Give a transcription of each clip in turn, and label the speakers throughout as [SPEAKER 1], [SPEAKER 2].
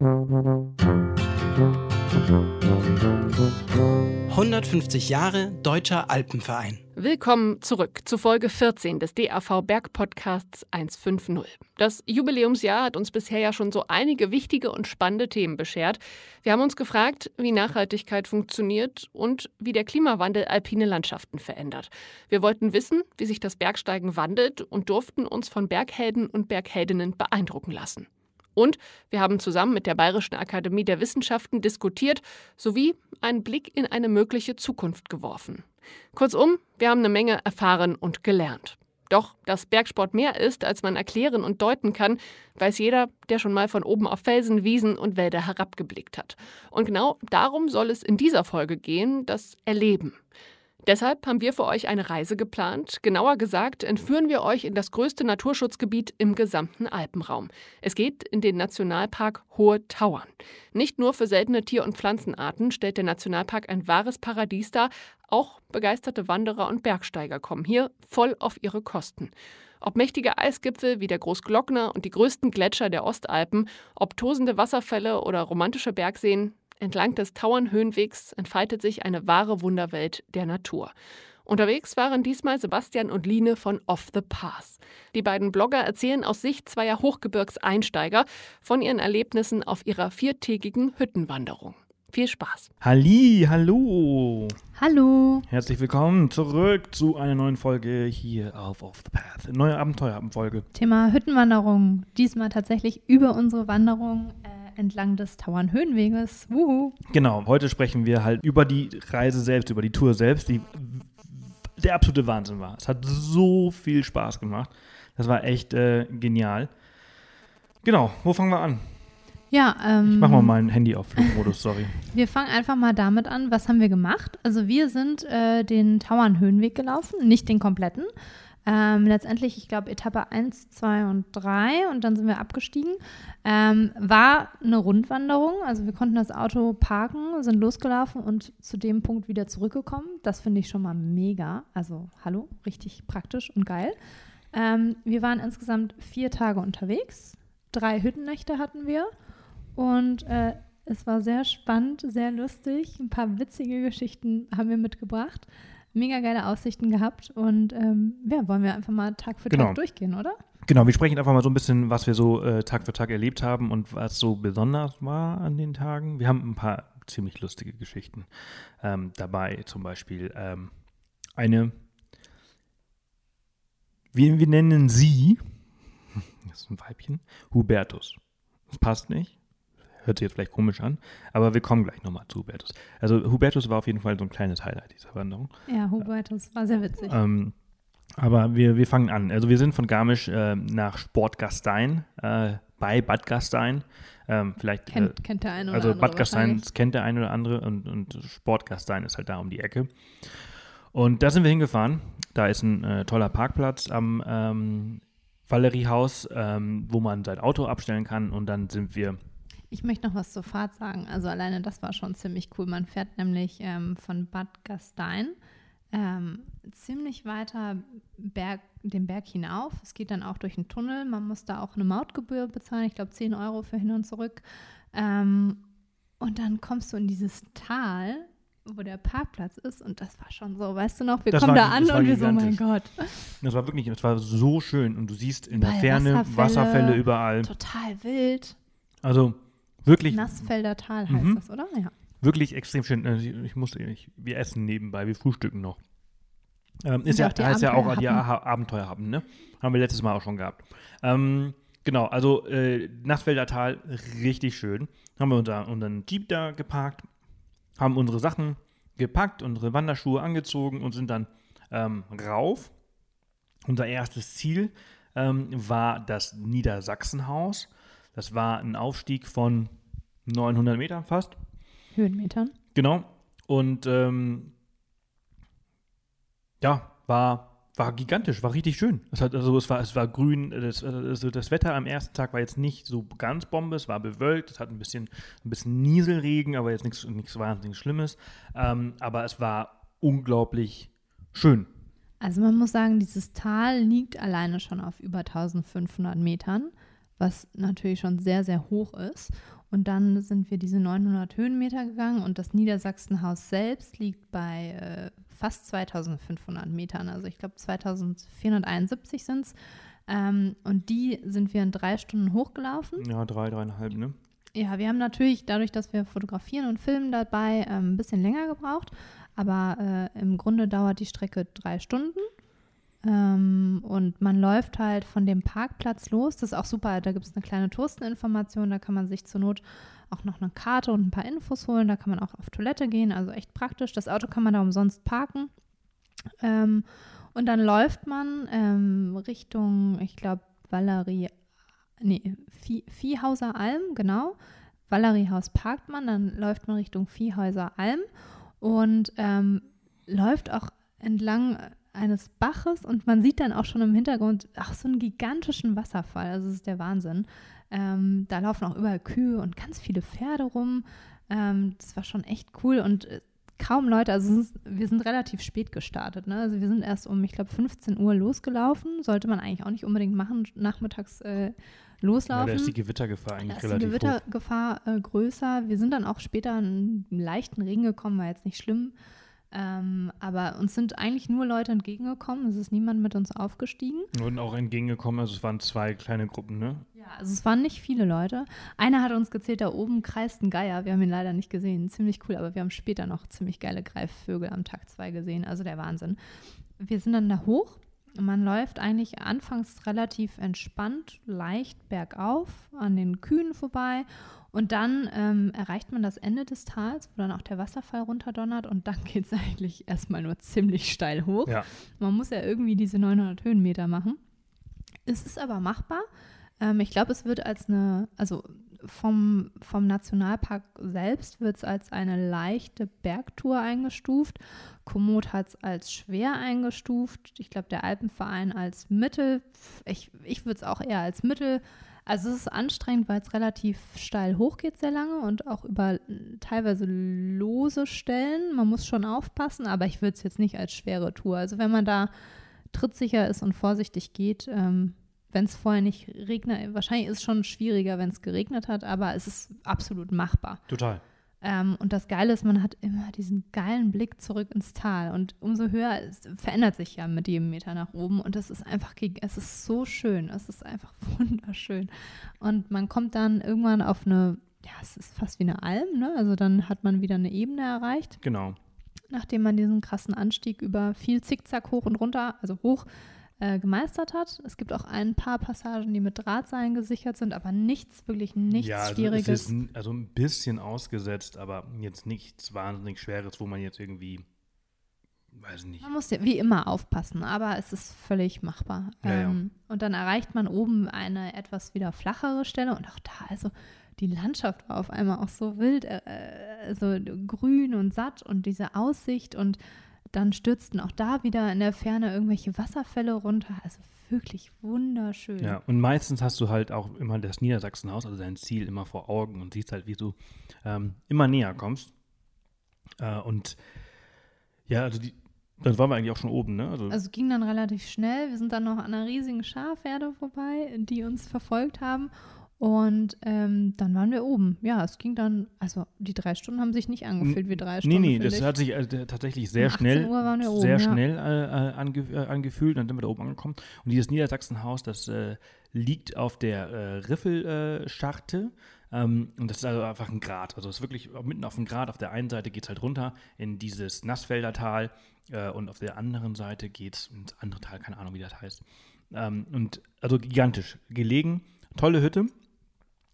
[SPEAKER 1] »150 Jahre Deutscher Alpenverein«.
[SPEAKER 2] Willkommen zurück zu Folge 14 des DAV Bergpodcasts 150. Das Jubiläumsjahr hat uns bisher ja schon so einige wichtige und spannende Themen beschert. Wir haben uns gefragt, wie Nachhaltigkeit funktioniert und wie der Klimawandel alpine Landschaften verändert. Wir wollten wissen, wie sich das Bergsteigen wandelt und durften uns von Berghelden und Bergheldinnen beeindrucken lassen. Und wir haben zusammen mit der Bayerischen Akademie der Wissenschaften diskutiert sowie einen Blick in eine mögliche Zukunft geworfen. Kurzum, wir haben eine Menge erfahren und gelernt. Doch, dass Bergsport mehr ist, als man erklären und deuten kann, weiß jeder, der schon mal von oben auf Felsen, Wiesen und Wälder herabgeblickt hat. Und genau darum soll es in dieser Folge gehen, das Erleben. Deshalb haben wir für euch eine Reise geplant. Genauer gesagt, entführen wir euch in das größte Naturschutzgebiet im gesamten Alpenraum. Es geht in den Nationalpark Hohe Tauern. Nicht nur für seltene Tier- und Pflanzenarten stellt der Nationalpark ein wahres Paradies dar, auch begeisterte Wanderer und Bergsteiger kommen hier voll auf ihre Kosten. Ob mächtige Eisgipfel wie der Großglockner und die größten Gletscher der Ostalpen, ob tosende Wasserfälle oder romantische Bergseen, Entlang des Tauernhöhenwegs entfaltet sich eine wahre Wunderwelt der Natur. Unterwegs waren diesmal Sebastian und Line von Off the Pass. Die beiden Blogger erzählen aus Sicht zweier Hochgebirgseinsteiger von ihren Erlebnissen auf ihrer viertägigen Hüttenwanderung. Viel Spaß.
[SPEAKER 3] Halli, hallo.
[SPEAKER 4] Hallo.
[SPEAKER 3] Herzlich willkommen zurück zu einer neuen Folge hier auf Off the Path. Neue Abenteuerabendfolge.
[SPEAKER 4] Thema Hüttenwanderung. Diesmal tatsächlich über unsere Wanderung. Äh, entlang des Tauernhöhenweges. Wuhu.
[SPEAKER 3] Genau, heute sprechen wir halt über die Reise selbst, über die Tour selbst, die der absolute Wahnsinn war. Es hat so viel Spaß gemacht. Das war echt äh, genial. Genau, wo fangen wir an?
[SPEAKER 4] Ja, ähm,
[SPEAKER 3] ich mach mal mein Handy auf Flugmodus, sorry.
[SPEAKER 4] Wir fangen einfach mal damit an, was haben wir gemacht? Also wir sind äh, den Tauernhöhenweg gelaufen, nicht den kompletten, ähm, letztendlich, ich glaube, Etappe 1, 2 und 3 und dann sind wir abgestiegen. Ähm, war eine Rundwanderung, also wir konnten das Auto parken, sind losgelaufen und zu dem Punkt wieder zurückgekommen. Das finde ich schon mal mega. Also, hallo, richtig praktisch und geil. Ähm, wir waren insgesamt vier Tage unterwegs. Drei Hüttennächte hatten wir und äh, es war sehr spannend, sehr lustig. Ein paar witzige Geschichten haben wir mitgebracht mega geile Aussichten gehabt und ähm, ja, wollen wir einfach mal Tag für
[SPEAKER 3] genau.
[SPEAKER 4] Tag durchgehen, oder?
[SPEAKER 3] Genau, wir sprechen einfach mal so ein bisschen, was wir so äh, Tag für Tag erlebt haben und was so besonders war an den Tagen. Wir haben ein paar ziemlich lustige Geschichten ähm, dabei, zum Beispiel ähm, eine, wir, wir nennen sie, das ist ein Weibchen, Hubertus. Das passt nicht. Hört sich jetzt vielleicht komisch an, aber wir kommen gleich nochmal zu Hubertus. Also Hubertus war auf jeden Fall so ein kleines Highlight dieser Wanderung.
[SPEAKER 4] Ja, Hubertus war sehr witzig.
[SPEAKER 3] Ähm, aber wir, wir fangen an. Also wir sind von Garmisch äh, nach Sportgastein äh, bei Bad Gastein. Ähm, vielleicht
[SPEAKER 4] kennt, äh, kennt der eine oder
[SPEAKER 3] also
[SPEAKER 4] andere.
[SPEAKER 3] Also Bad Gastein kennt der eine oder andere und, und Sportgastein ist halt da um die Ecke. Und da sind wir hingefahren. Da ist ein äh, toller Parkplatz am ähm, Valeriehaus, ähm, wo man sein Auto abstellen kann. Und dann sind wir
[SPEAKER 4] ich möchte noch was zur Fahrt sagen. Also alleine das war schon ziemlich cool. Man fährt nämlich ähm, von Bad Gastein ähm, ziemlich weiter Berg, den Berg hinauf. Es geht dann auch durch einen Tunnel. Man muss da auch eine Mautgebühr bezahlen. Ich glaube 10 Euro für hin und zurück. Ähm, und dann kommst du in dieses Tal, wo der Parkplatz ist und das war schon so, weißt du noch, wir das kommen war, da an und wir so, oh mein Gott.
[SPEAKER 3] Das war wirklich, das war so schön und du siehst in der Ferne Wasserfälle, Wasserfälle überall.
[SPEAKER 4] Total wild.
[SPEAKER 3] Also Wirklich.
[SPEAKER 4] Nassfelder Tal heißt mhm. das, oder? Ja.
[SPEAKER 3] Wirklich extrem schön. Äh, ich muss, ich, wir essen nebenbei, wir frühstücken noch. Ähm, ist ja, heißt ja auch die Abenteuer haben, ne? Haben wir letztes Mal auch schon gehabt. Ähm, genau, also äh, Nassfelder Tal, richtig schön. Haben wir unser, unseren Jeep da geparkt, haben unsere Sachen gepackt, unsere Wanderschuhe angezogen und sind dann ähm, rauf. Unser erstes Ziel ähm, war das Niedersachsenhaus. Das war ein Aufstieg von 900 Metern fast.
[SPEAKER 4] Höhenmetern.
[SPEAKER 3] Genau. Und ähm, ja, war, war gigantisch, war richtig schön. Es, hat, also es, war, es war grün, das, also das Wetter am ersten Tag war jetzt nicht so ganz Bombe, es war bewölkt, es hat ein bisschen, ein bisschen Nieselregen, aber jetzt nichts, nichts wahnsinnig Schlimmes. Ähm, aber es war unglaublich schön.
[SPEAKER 4] Also man muss sagen, dieses Tal liegt alleine schon auf über 1500 Metern was natürlich schon sehr, sehr hoch ist. Und dann sind wir diese 900 Höhenmeter gegangen und das Niedersachsenhaus selbst liegt bei äh, fast 2500 Metern. Also ich glaube 2471 sind es. Ähm, und die sind wir in drei Stunden hochgelaufen.
[SPEAKER 3] Ja, drei, dreieinhalb, ne?
[SPEAKER 4] Ja, wir haben natürlich dadurch, dass wir fotografieren und filmen dabei, ähm, ein bisschen länger gebraucht. Aber äh, im Grunde dauert die Strecke drei Stunden. Ähm, und man läuft halt von dem Parkplatz los. Das ist auch super. Da gibt es eine kleine Touristeninformation. Da kann man sich zur Not auch noch eine Karte und ein paar Infos holen. Da kann man auch auf Toilette gehen. Also echt praktisch. Das Auto kann man da umsonst parken. Ähm, und dann läuft man ähm, Richtung, ich glaube, Valerie, nee, Vie Viehhauser Alm, genau. Valeriehaus parkt man, dann läuft man Richtung Viehhäuser Alm und ähm, läuft auch entlang eines Baches und man sieht dann auch schon im Hintergrund auch so einen gigantischen Wasserfall. Also das ist der Wahnsinn. Ähm, da laufen auch überall Kühe und ganz viele Pferde rum. Ähm, das war schon echt cool und äh, kaum Leute, also wir sind relativ spät gestartet. Ne? Also wir sind erst um, ich glaube, 15 Uhr losgelaufen. Sollte man eigentlich auch nicht unbedingt machen, nachmittags äh, loslaufen. Ja,
[SPEAKER 3] da ist die Gewittergefahr eigentlich
[SPEAKER 4] da
[SPEAKER 3] relativ
[SPEAKER 4] ist die Gewittergefahr äh, größer. Wir sind dann auch später in einen leichten Regen gekommen, war jetzt nicht schlimm. Ähm, aber uns sind eigentlich nur Leute entgegengekommen. Es ist niemand mit uns aufgestiegen.
[SPEAKER 3] Und auch entgegengekommen, also es waren zwei kleine Gruppen, ne?
[SPEAKER 4] Ja, also es waren nicht viele Leute. Einer hat uns gezählt, da oben kreist ein Geier. Wir haben ihn leider nicht gesehen. Ziemlich cool, aber wir haben später noch ziemlich geile Greifvögel am Tag zwei gesehen. Also der Wahnsinn. Wir sind dann da hoch. Man läuft eigentlich anfangs relativ entspannt, leicht bergauf an den Kühen vorbei und dann ähm, erreicht man das Ende des Tals, wo dann auch der Wasserfall runterdonnert und dann geht es eigentlich erstmal nur ziemlich steil hoch.
[SPEAKER 3] Ja.
[SPEAKER 4] Man muss ja irgendwie diese 900 Höhenmeter machen. Es ist aber machbar. Ähm, ich glaube, es wird als eine, also vom, vom Nationalpark selbst wird es als eine leichte Bergtour eingestuft. Komoot hat es als schwer eingestuft. Ich glaube, der Alpenverein als mittel. Ich, ich würde es auch eher als mittel also es ist anstrengend, weil es relativ steil hochgeht sehr lange und auch über teilweise lose Stellen. Man muss schon aufpassen, aber ich würde es jetzt nicht als schwere Tour. Also wenn man da trittsicher ist und vorsichtig geht, ähm, wenn es vorher nicht regnet, wahrscheinlich ist es schon schwieriger, wenn es geregnet hat, aber es ist absolut machbar.
[SPEAKER 3] Total.
[SPEAKER 4] Ähm, und das Geile ist, man hat immer diesen geilen Blick zurück ins Tal. Und umso höher, es verändert sich ja mit jedem Meter nach oben. Und das ist einfach, es ist so schön. Es ist einfach wunderschön. Und man kommt dann irgendwann auf eine, ja, es ist fast wie eine Alm, ne? Also dann hat man wieder eine Ebene erreicht.
[SPEAKER 3] Genau.
[SPEAKER 4] Nachdem man diesen krassen Anstieg über viel Zickzack hoch und runter, also hoch, äh, gemeistert hat. Es gibt auch ein paar Passagen, die mit Drahtseilen gesichert sind, aber nichts, wirklich nichts
[SPEAKER 3] ja, also
[SPEAKER 4] Schwieriges.
[SPEAKER 3] Es ist also ein bisschen ausgesetzt, aber jetzt nichts wahnsinnig Schweres, wo man jetzt irgendwie, weiß nicht.
[SPEAKER 4] Man muss ja wie immer aufpassen, aber es ist völlig machbar.
[SPEAKER 3] Ja,
[SPEAKER 4] ähm, ja. Und dann erreicht man oben eine etwas wieder flachere Stelle und auch da, also die Landschaft war auf einmal auch so wild, äh, äh so grün und satt und diese Aussicht und dann stürzten auch da wieder in der Ferne irgendwelche Wasserfälle runter. Also wirklich wunderschön.
[SPEAKER 3] Ja, und meistens hast du halt auch immer das Niedersachsenhaus, also dein Ziel immer vor Augen und siehst halt, wie du ähm, immer näher kommst. Äh, und ja, also die, dann waren wir eigentlich auch schon oben, ne?
[SPEAKER 4] Also, also ging dann relativ schnell. Wir sind dann noch an einer riesigen Schafherde vorbei, die uns verfolgt haben. Und ähm, dann waren wir oben. Ja, es ging dann, also die drei Stunden haben sich nicht angefühlt wie drei Stunden.
[SPEAKER 3] Nee, nee, das ich. hat sich äh, tatsächlich sehr schnell, oben, sehr ja. schnell äh, ange, äh, angefühlt. Dann sind wir da oben angekommen. Und dieses Niedersachsenhaus, das äh, liegt auf der äh, Riffelscharte. Ähm, und das ist also einfach ein Grat. Also es ist wirklich mitten auf dem Grat. Auf der einen Seite geht es halt runter in dieses Nassfelder Tal äh, und auf der anderen Seite geht es ins andere Tal, keine Ahnung, wie das heißt. Ähm, und also gigantisch gelegen. Tolle Hütte.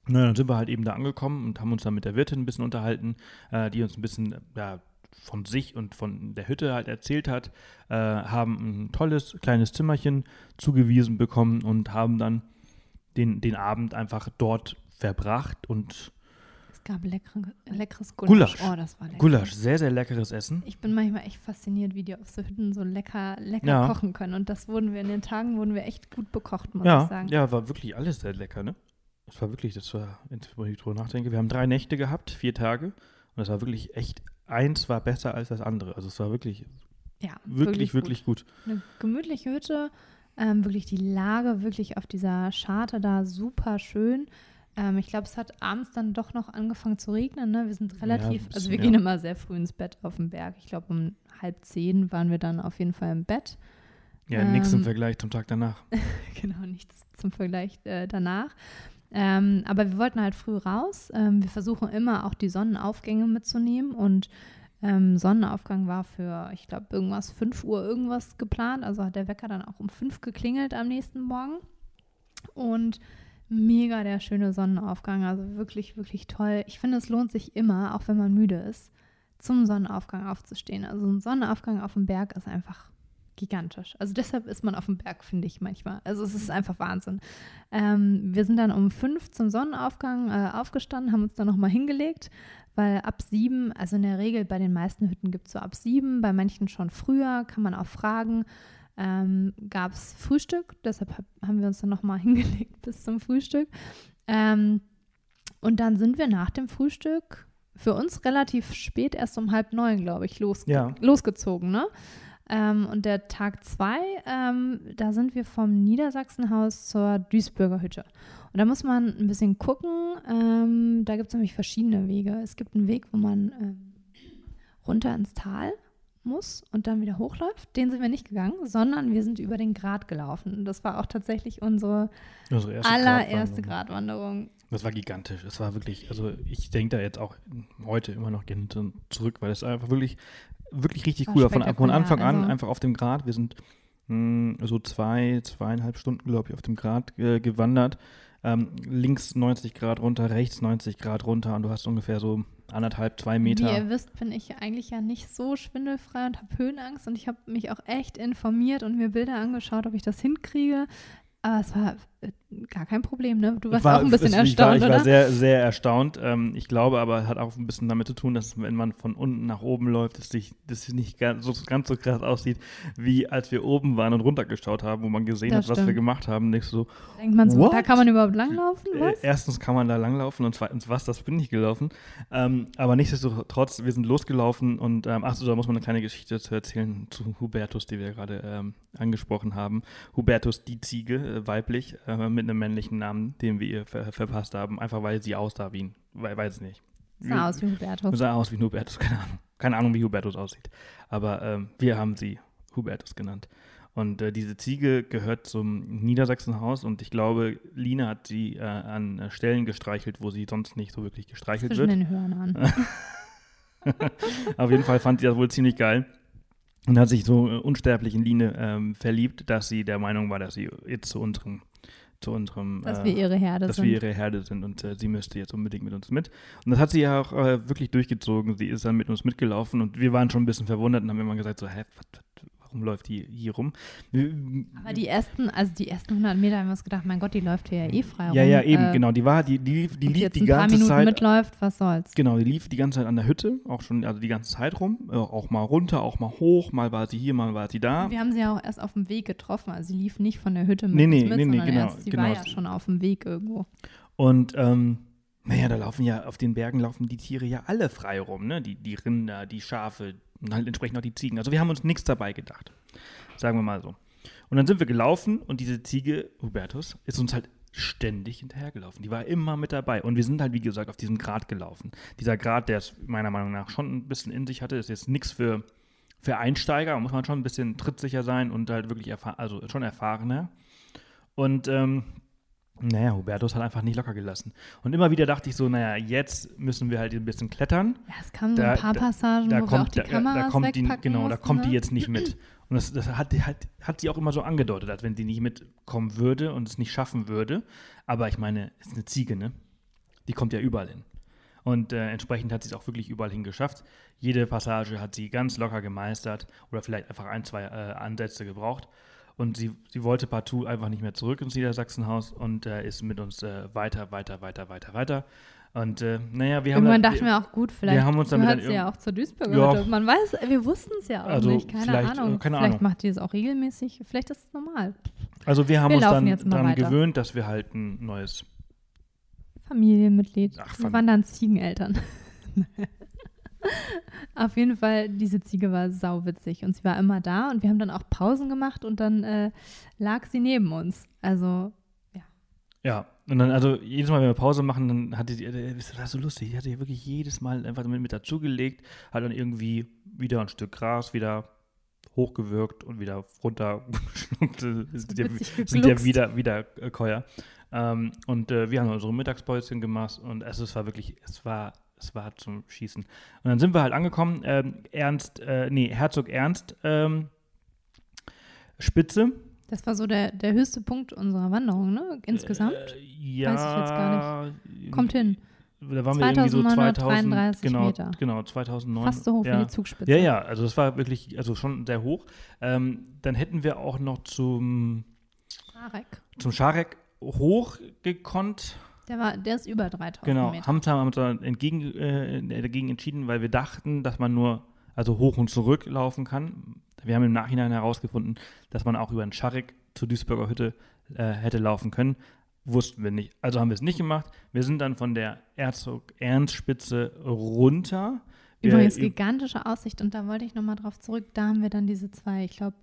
[SPEAKER 3] Na, dann sind wir halt eben da angekommen und haben uns dann mit der Wirtin ein bisschen unterhalten, äh, die uns ein bisschen ja, von sich und von der Hütte halt erzählt hat, äh, haben ein tolles kleines Zimmerchen zugewiesen bekommen und haben dann den, den Abend einfach dort verbracht und
[SPEAKER 4] es gab leckere, leckeres Gulasch.
[SPEAKER 3] Gulasch. Oh, das war lecker. Gulasch, sehr, sehr leckeres Essen.
[SPEAKER 4] Ich bin manchmal echt fasziniert, wie die auf so Hütten so lecker, lecker ja. kochen können. Und das wurden wir in den Tagen, wurden wir echt gut bekocht, muss
[SPEAKER 3] ja,
[SPEAKER 4] ich sagen.
[SPEAKER 3] Ja, war wirklich alles sehr lecker, ne? Das war wirklich, das war, wenn ich drüber nachdenke, wir haben drei Nächte gehabt, vier Tage. Und das war wirklich echt, eins war besser als das andere. Also es war wirklich,
[SPEAKER 4] ja,
[SPEAKER 3] wirklich, wirklich, wirklich gut.
[SPEAKER 4] gut. Eine gemütliche Hütte, ähm, wirklich die Lage wirklich auf dieser Scharte da super schön. Ähm, ich glaube, es hat abends dann doch noch angefangen zu regnen. Ne? Wir sind relativ, ja, also wir gehen immer sehr früh ins Bett auf dem Berg. Ich glaube, um halb zehn waren wir dann auf jeden Fall im Bett.
[SPEAKER 3] Ja, ähm, nichts im Vergleich zum Tag danach.
[SPEAKER 4] genau, nichts zum Vergleich äh, danach. Ähm, aber wir wollten halt früh raus. Ähm, wir versuchen immer auch die Sonnenaufgänge mitzunehmen und ähm, Sonnenaufgang war für, ich glaube, irgendwas 5 Uhr irgendwas geplant. Also hat der Wecker dann auch um 5 geklingelt am nächsten Morgen. Und mega der schöne Sonnenaufgang. Also wirklich, wirklich toll. Ich finde, es lohnt sich immer, auch wenn man müde ist, zum Sonnenaufgang aufzustehen. Also ein Sonnenaufgang auf dem Berg ist einfach gigantisch. Also deshalb ist man auf dem Berg, finde ich manchmal. Also es ist einfach Wahnsinn. Ähm, wir sind dann um fünf zum Sonnenaufgang äh, aufgestanden, haben uns dann nochmal hingelegt, weil ab sieben, also in der Regel bei den meisten Hütten gibt es so ab sieben, bei manchen schon früher, kann man auch fragen, ähm, gab es Frühstück. Deshalb hab, haben wir uns dann nochmal hingelegt bis zum Frühstück. Ähm, und dann sind wir nach dem Frühstück für uns relativ spät, erst um halb neun, glaube ich, losge ja. losgezogen. Ne? Ähm, und der Tag zwei, ähm, da sind wir vom Niedersachsenhaus zur Duisburger Hütte. Und da muss man ein bisschen gucken. Ähm, da gibt es nämlich verschiedene Wege. Es gibt einen Weg, wo man ähm, runter ins Tal muss und dann wieder hochläuft. Den sind wir nicht gegangen, sondern wir sind über den Grat gelaufen. Und das war auch tatsächlich unsere, unsere allererste Gratwanderung.
[SPEAKER 3] Das war gigantisch. Es war wirklich, also ich denke da jetzt auch heute immer noch gerne zurück, weil es einfach wirklich wirklich richtig cool. Von, von Anfang an also einfach auf dem Grat. Wir sind mh, hm, so zwei, zweieinhalb Stunden, glaube ich, auf dem Grat äh, gewandert. Ähm, links 90 Grad runter, rechts 90 Grad runter und du hast ungefähr so anderthalb, zwei Meter.
[SPEAKER 4] Wie ihr wisst, bin ich eigentlich ja nicht so schwindelfrei und habe Höhenangst und ich habe mich auch echt informiert und mir Bilder angeschaut, ob ich das hinkriege. Aber es war gar kein Problem, ne? Du warst war, auch ein bisschen erstaunt,
[SPEAKER 3] ich war,
[SPEAKER 4] ich
[SPEAKER 3] war sehr, sehr erstaunt. Ähm, ich glaube aber, hat auch ein bisschen damit zu tun, dass wenn man von unten nach oben läuft, dass sich das nicht ganz so, ganz so krass aussieht, wie als wir oben waren und runtergeschaut haben, wo man gesehen das hat, stimmt. was wir gemacht haben. Nicht so.
[SPEAKER 4] Denkt man so, what? da kann man überhaupt langlaufen?
[SPEAKER 3] Äh, was? erstens kann man da langlaufen und zweitens, was, das bin ich gelaufen. Ähm, aber nichtsdestotrotz, wir sind losgelaufen und ähm, ach so, da muss man eine kleine Geschichte zu erzählen zu Hubertus, die wir gerade ähm, angesprochen haben. Hubertus, die Ziege, äh, weiblich, äh, mit einem männlichen Namen, den wir ihr ver verpasst haben, einfach weil sie aussah wie ein, weiß nicht.
[SPEAKER 4] Sah aus wie Hubertus.
[SPEAKER 3] Sah aus wie Hubertus, keine Ahnung. Keine Ahnung, wie Hubertus aussieht. Aber ähm, wir haben sie Hubertus genannt. Und äh, diese Ziege gehört zum Niedersachsenhaus und ich glaube, Lina hat sie äh, an äh, Stellen gestreichelt, wo sie sonst nicht so wirklich gestreichelt
[SPEAKER 4] Zwischen
[SPEAKER 3] wird.
[SPEAKER 4] den Hörnern.
[SPEAKER 3] Auf jeden Fall fand sie das wohl ziemlich geil und hat sich so äh, unsterblich in Line ähm, verliebt, dass sie der Meinung war, dass sie jetzt zu unserem zu unserem
[SPEAKER 4] dass äh, wir ihre Herde
[SPEAKER 3] dass
[SPEAKER 4] sind.
[SPEAKER 3] wir ihre Herde sind und äh, sie müsste jetzt unbedingt mit uns mit. Und das hat sie ja auch äh, wirklich durchgezogen. Sie ist dann mit uns mitgelaufen und wir waren schon ein bisschen verwundert und haben immer gesagt so, hä, was, rumläuft die hier rum.
[SPEAKER 4] Aber die ersten, also die ersten 100 Meter haben wir uns gedacht, mein Gott, die läuft hier ja eh frei rum.
[SPEAKER 3] Ja, ja, eben, äh, genau. Die war, die, die, die lief die ganze Zeit. ein paar
[SPEAKER 4] Minuten
[SPEAKER 3] Zeit,
[SPEAKER 4] mitläuft, was soll's.
[SPEAKER 3] Genau, die lief die ganze Zeit an der Hütte, auch schon, also die ganze Zeit rum, äh, auch mal runter, auch mal hoch, mal war sie hier, mal war sie da.
[SPEAKER 4] Wir haben sie ja auch erst auf dem Weg getroffen, also sie lief nicht von der Hütte mit
[SPEAKER 3] nee, nee,
[SPEAKER 4] mit,
[SPEAKER 3] nee, nee, genau,
[SPEAKER 4] erst, sie
[SPEAKER 3] genau.
[SPEAKER 4] war ja schon auf dem Weg irgendwo.
[SPEAKER 3] Und ähm, naja, da laufen ja, auf den Bergen laufen die Tiere ja alle frei rum, ne? Die, die Rinder, die Schafe und halt entsprechend auch die Ziegen. Also wir haben uns nichts dabei gedacht. Sagen wir mal so. Und dann sind wir gelaufen und diese Ziege, Hubertus, ist uns halt ständig hinterhergelaufen. Die war immer mit dabei. Und wir sind halt, wie gesagt, auf diesem Grat gelaufen. Dieser Grat, der es meiner Meinung nach schon ein bisschen in sich hatte, ist jetzt nichts für, für Einsteiger. Muss man schon ein bisschen trittsicher sein und halt wirklich erfahren, also schon erfahrener. Und ähm, naja, Hubertus hat einfach nicht locker gelassen. Und immer wieder dachte ich so, naja, jetzt müssen wir halt ein bisschen klettern.
[SPEAKER 4] Ja, es kamen so ein paar Passagen,
[SPEAKER 3] da,
[SPEAKER 4] wo
[SPEAKER 3] kommt,
[SPEAKER 4] auch die Kameras
[SPEAKER 3] da, da kommt die, Genau,
[SPEAKER 4] mussten,
[SPEAKER 3] da kommt
[SPEAKER 4] ne?
[SPEAKER 3] die jetzt nicht mit. Und das, das hat, hat, hat sie auch immer so angedeutet, als wenn sie nicht mitkommen würde und es nicht schaffen würde. Aber ich meine, es ist eine Ziege, ne? Die kommt ja überall hin. Und äh, entsprechend hat sie es auch wirklich überall hin geschafft. Jede Passage hat sie ganz locker gemeistert oder vielleicht einfach ein, zwei äh, Ansätze gebraucht. Und sie, sie wollte partout einfach nicht mehr zurück ins Niedersachsenhaus und äh, ist mit uns äh, weiter, weiter, weiter, weiter, weiter. Und äh, naja, wir haben.
[SPEAKER 4] Irgendwann dachten wir auch gut, vielleicht
[SPEAKER 3] wir haben uns
[SPEAKER 4] gehört sie ja auch zur Duisburger ja. Man weiß, wir wussten es ja auch also nicht, keine Ahnung.
[SPEAKER 3] Äh, keine
[SPEAKER 4] vielleicht
[SPEAKER 3] Ahnung.
[SPEAKER 4] macht die es auch regelmäßig, vielleicht ist es normal.
[SPEAKER 3] Also wir haben
[SPEAKER 4] wir
[SPEAKER 3] uns dann
[SPEAKER 4] daran
[SPEAKER 3] gewöhnt, dass wir halt ein neues
[SPEAKER 4] Familienmitglied.
[SPEAKER 3] Ach,
[SPEAKER 4] wir waren dann Ziegeneltern. Auf jeden Fall, diese Ziege war sauwitzig und sie war immer da und wir haben dann auch Pausen gemacht und dann äh, lag sie neben uns. Also, ja.
[SPEAKER 3] Ja, und dann, also jedes Mal, wenn wir Pause machen, dann hatte die, äh, das war so lustig, die hatte ja wirklich jedes Mal einfach mit, mit dazugelegt, hat dann irgendwie wieder ein Stück Gras, wieder hochgewirkt und wieder runter sind ja, sind ja wieder, wieder äh, Käuer. Ähm, und äh, wir haben unsere Mittagspäuschen gemacht und es, es war wirklich, es war, es war zum Schießen. Und dann sind wir halt angekommen, ähm, Ernst, äh, nee, Herzog Ernst, ähm, Spitze.
[SPEAKER 4] Das war so der, der höchste Punkt unserer Wanderung, ne? Insgesamt?
[SPEAKER 3] Äh, ja.
[SPEAKER 4] Weiß ich jetzt gar nicht. Kommt hin.
[SPEAKER 3] Da waren wir irgendwie so 2000, genau,
[SPEAKER 4] Meter.
[SPEAKER 3] genau, 2009.
[SPEAKER 4] Fast so hoch
[SPEAKER 3] ja.
[SPEAKER 4] wie die Zugspitze.
[SPEAKER 3] Ja, ja, also das war wirklich, also schon sehr hoch. Ähm, dann hätten wir auch noch zum
[SPEAKER 4] Scharek.
[SPEAKER 3] Zum Scharek hochgekonnt.
[SPEAKER 4] Der, war, der ist über 3000
[SPEAKER 3] genau,
[SPEAKER 4] Meter.
[SPEAKER 3] Genau, haben uns entgegen, äh, dagegen entschieden, weil wir dachten, dass man nur also hoch und zurück laufen kann. Wir haben im Nachhinein herausgefunden, dass man auch über den Scharek zur Duisburger Hütte äh, hätte laufen können. Wussten wir nicht. Also haben wir es nicht gemacht. Wir sind dann von der Herzog-Ernst-Spitze runter.
[SPEAKER 4] Übrigens gigantische Aussicht. Und da wollte ich nochmal drauf zurück. Da haben wir dann diese zwei, ich glaube,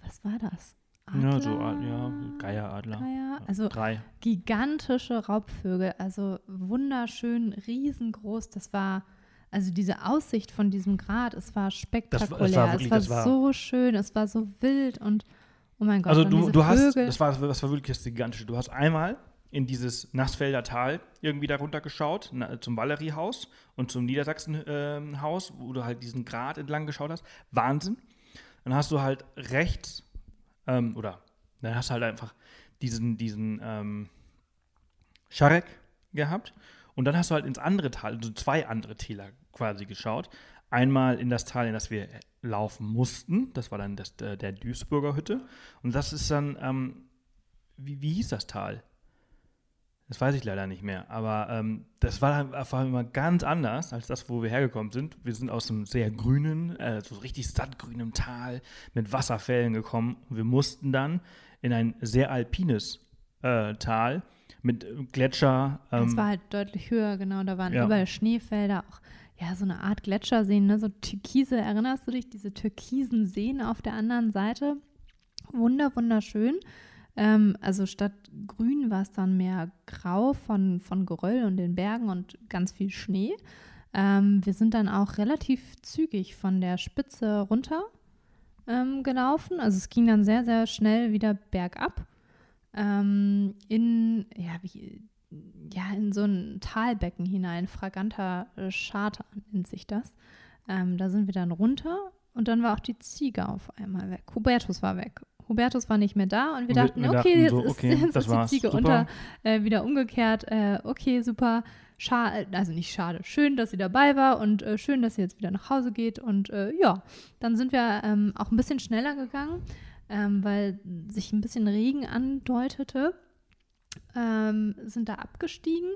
[SPEAKER 4] was war das?
[SPEAKER 3] Adler? Ja, so, ja, Geieradler.
[SPEAKER 4] Geier, also
[SPEAKER 3] drei.
[SPEAKER 4] gigantische Raubvögel, also wunderschön, riesengroß. Das war, also diese Aussicht von diesem Grat, es war spektakulär. Das, das war wirklich, es war, war, so schön, es war so wild und oh mein Gott.
[SPEAKER 3] Also du, du hast, das war, das war wirklich das Gigantische. Du hast einmal in dieses Nassfelder Tal irgendwie darunter geschaut, na, zum Valeriehaus und zum Niedersachsenhaus, äh, wo du halt diesen Grat entlang geschaut hast. Wahnsinn. Dann hast du halt rechts ähm, oder dann hast du halt einfach diesen, diesen ähm, Scharek gehabt. Und dann hast du halt ins andere Tal, also zwei andere Täler quasi geschaut. Einmal in das Tal, in das wir laufen mussten. Das war dann das, der, der Duisburger Hütte. Und das ist dann, ähm, wie, wie hieß das Tal? Das weiß ich leider nicht mehr. Aber ähm, das war dann vor allem immer ganz anders als das, wo wir hergekommen sind. Wir sind aus einem sehr grünen, äh, so richtig sattgrünem Tal mit Wasserfällen gekommen. Wir mussten dann in ein sehr alpines äh, Tal mit Gletscher.
[SPEAKER 4] Ähm, es war halt deutlich höher, genau. Da waren ja. überall Schneefelder, auch ja, so eine Art Gletscherseen, ne? so türkise, erinnerst du dich, diese türkisen Seen auf der anderen Seite? Wunder, wunderschön. Ähm, also statt grün war es dann mehr grau von, von Geröll und den Bergen und ganz viel Schnee. Ähm, wir sind dann auch relativ zügig von der Spitze runter ähm, gelaufen. Also es ging dann sehr, sehr schnell wieder bergab. Ähm, in, ja, wie, ja, in so ein Talbecken hinein. Fraganter Charter nennt sich das. Ähm, da sind wir dann runter und dann war auch die Ziege auf einmal weg. Hubertus war weg. Hubertus war nicht mehr da und wir dachten, wir, wir okay, jetzt, so, okay, ist, jetzt ist die Ziege super. unter, äh, wieder umgekehrt. Äh, okay, super. Schade, also nicht schade, schön, dass sie dabei war und äh, schön, dass sie jetzt wieder nach Hause geht. Und äh, ja, dann sind wir ähm, auch ein bisschen schneller gegangen, ähm, weil sich ein bisschen Regen andeutete. Ähm, sind da abgestiegen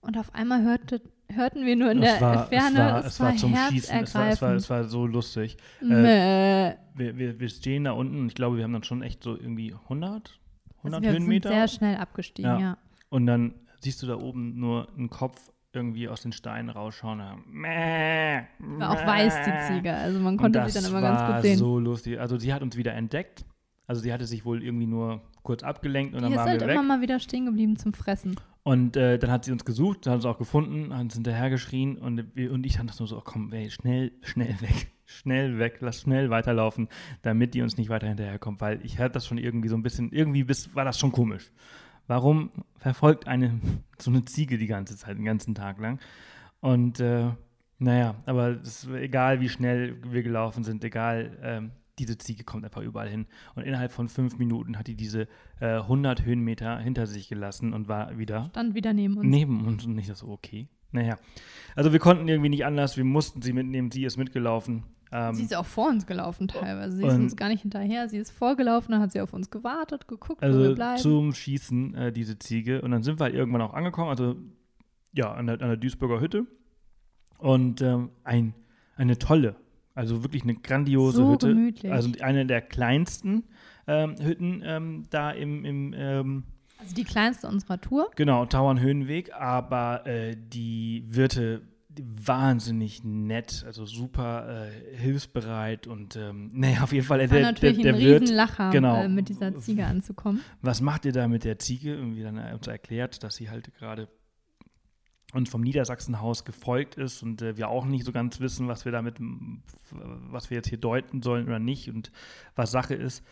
[SPEAKER 4] und auf einmal hörte, hörten wir nur in der
[SPEAKER 3] war,
[SPEAKER 4] Ferne,
[SPEAKER 3] es war, es, es war, zum Schießen, es war, es war, es war so lustig. Äh, wir, wir, wir stehen da unten und ich glaube, wir haben dann schon echt so irgendwie 100, 100 also wir Höhenmeter.
[SPEAKER 4] Sind sehr schnell abgestiegen, ja. ja.
[SPEAKER 3] Und dann siehst du da oben nur einen Kopf irgendwie aus den Steinen rausschauen. Mäh,
[SPEAKER 4] war auch weiß die Ziege, also man konnte sie dann immer ganz gut sehen.
[SPEAKER 3] Das war so lustig. Also sie hat uns wieder entdeckt. Also sie hatte sich wohl irgendwie nur kurz abgelenkt und die dann waren wir
[SPEAKER 4] weg. ist halt immer mal wieder stehen geblieben zum Fressen.
[SPEAKER 3] Und äh, dann hat sie uns gesucht, hat uns auch gefunden, hat uns hinterhergeschrien und, und ich dachte nur so, oh, komm, ey, schnell, schnell weg, schnell weg, lass schnell weiterlaufen, damit die uns nicht weiter hinterherkommt, weil ich hatte das schon irgendwie so ein bisschen, irgendwie bis, war das schon komisch. Warum verfolgt eine so eine Ziege die ganze Zeit, den ganzen Tag lang? Und äh, naja, aber es ist egal, wie schnell wir gelaufen sind, egal, ähm, diese Ziege kommt einfach überall hin. Und innerhalb von fünf Minuten hat die diese äh, 100 Höhenmeter hinter sich gelassen und war wieder.
[SPEAKER 4] Stand wieder neben uns.
[SPEAKER 3] Neben uns und nicht so, okay. Naja. Also wir konnten irgendwie nicht anders, wir mussten sie mitnehmen, sie ist mitgelaufen.
[SPEAKER 4] Ähm, sie ist auch vor uns gelaufen teilweise. Sie ist uns gar nicht hinterher. Sie ist vorgelaufen, dann hat sie auf uns gewartet, geguckt,
[SPEAKER 3] also
[SPEAKER 4] wo wir bleiben.
[SPEAKER 3] zum Schießen, äh, diese Ziege. Und dann sind wir halt irgendwann auch angekommen, also ja, an der, an der Duisburger Hütte. Und ähm, ein, eine tolle, also wirklich eine grandiose
[SPEAKER 4] so
[SPEAKER 3] Hütte.
[SPEAKER 4] Gemütlich.
[SPEAKER 3] Also eine der kleinsten ähm, Hütten ähm, da im, im ähm,
[SPEAKER 4] also die kleinste unserer Tour.
[SPEAKER 3] Genau, Tauernhöhenweg, aber äh, die Wirte, wahnsinnig nett, also super äh, hilfsbereit und ähm, naja, auf jeden Fall.
[SPEAKER 4] War der, natürlich der, der ein Riesenlacher, genau, äh, mit dieser Ziege anzukommen.
[SPEAKER 3] Was macht ihr da mit der Ziege? Irgendwie dann äh, uns erklärt, dass sie halt gerade uns vom Niedersachsenhaus gefolgt ist und äh, wir auch nicht so ganz wissen, was wir damit, was wir jetzt hier deuten sollen oder nicht und was Sache ist.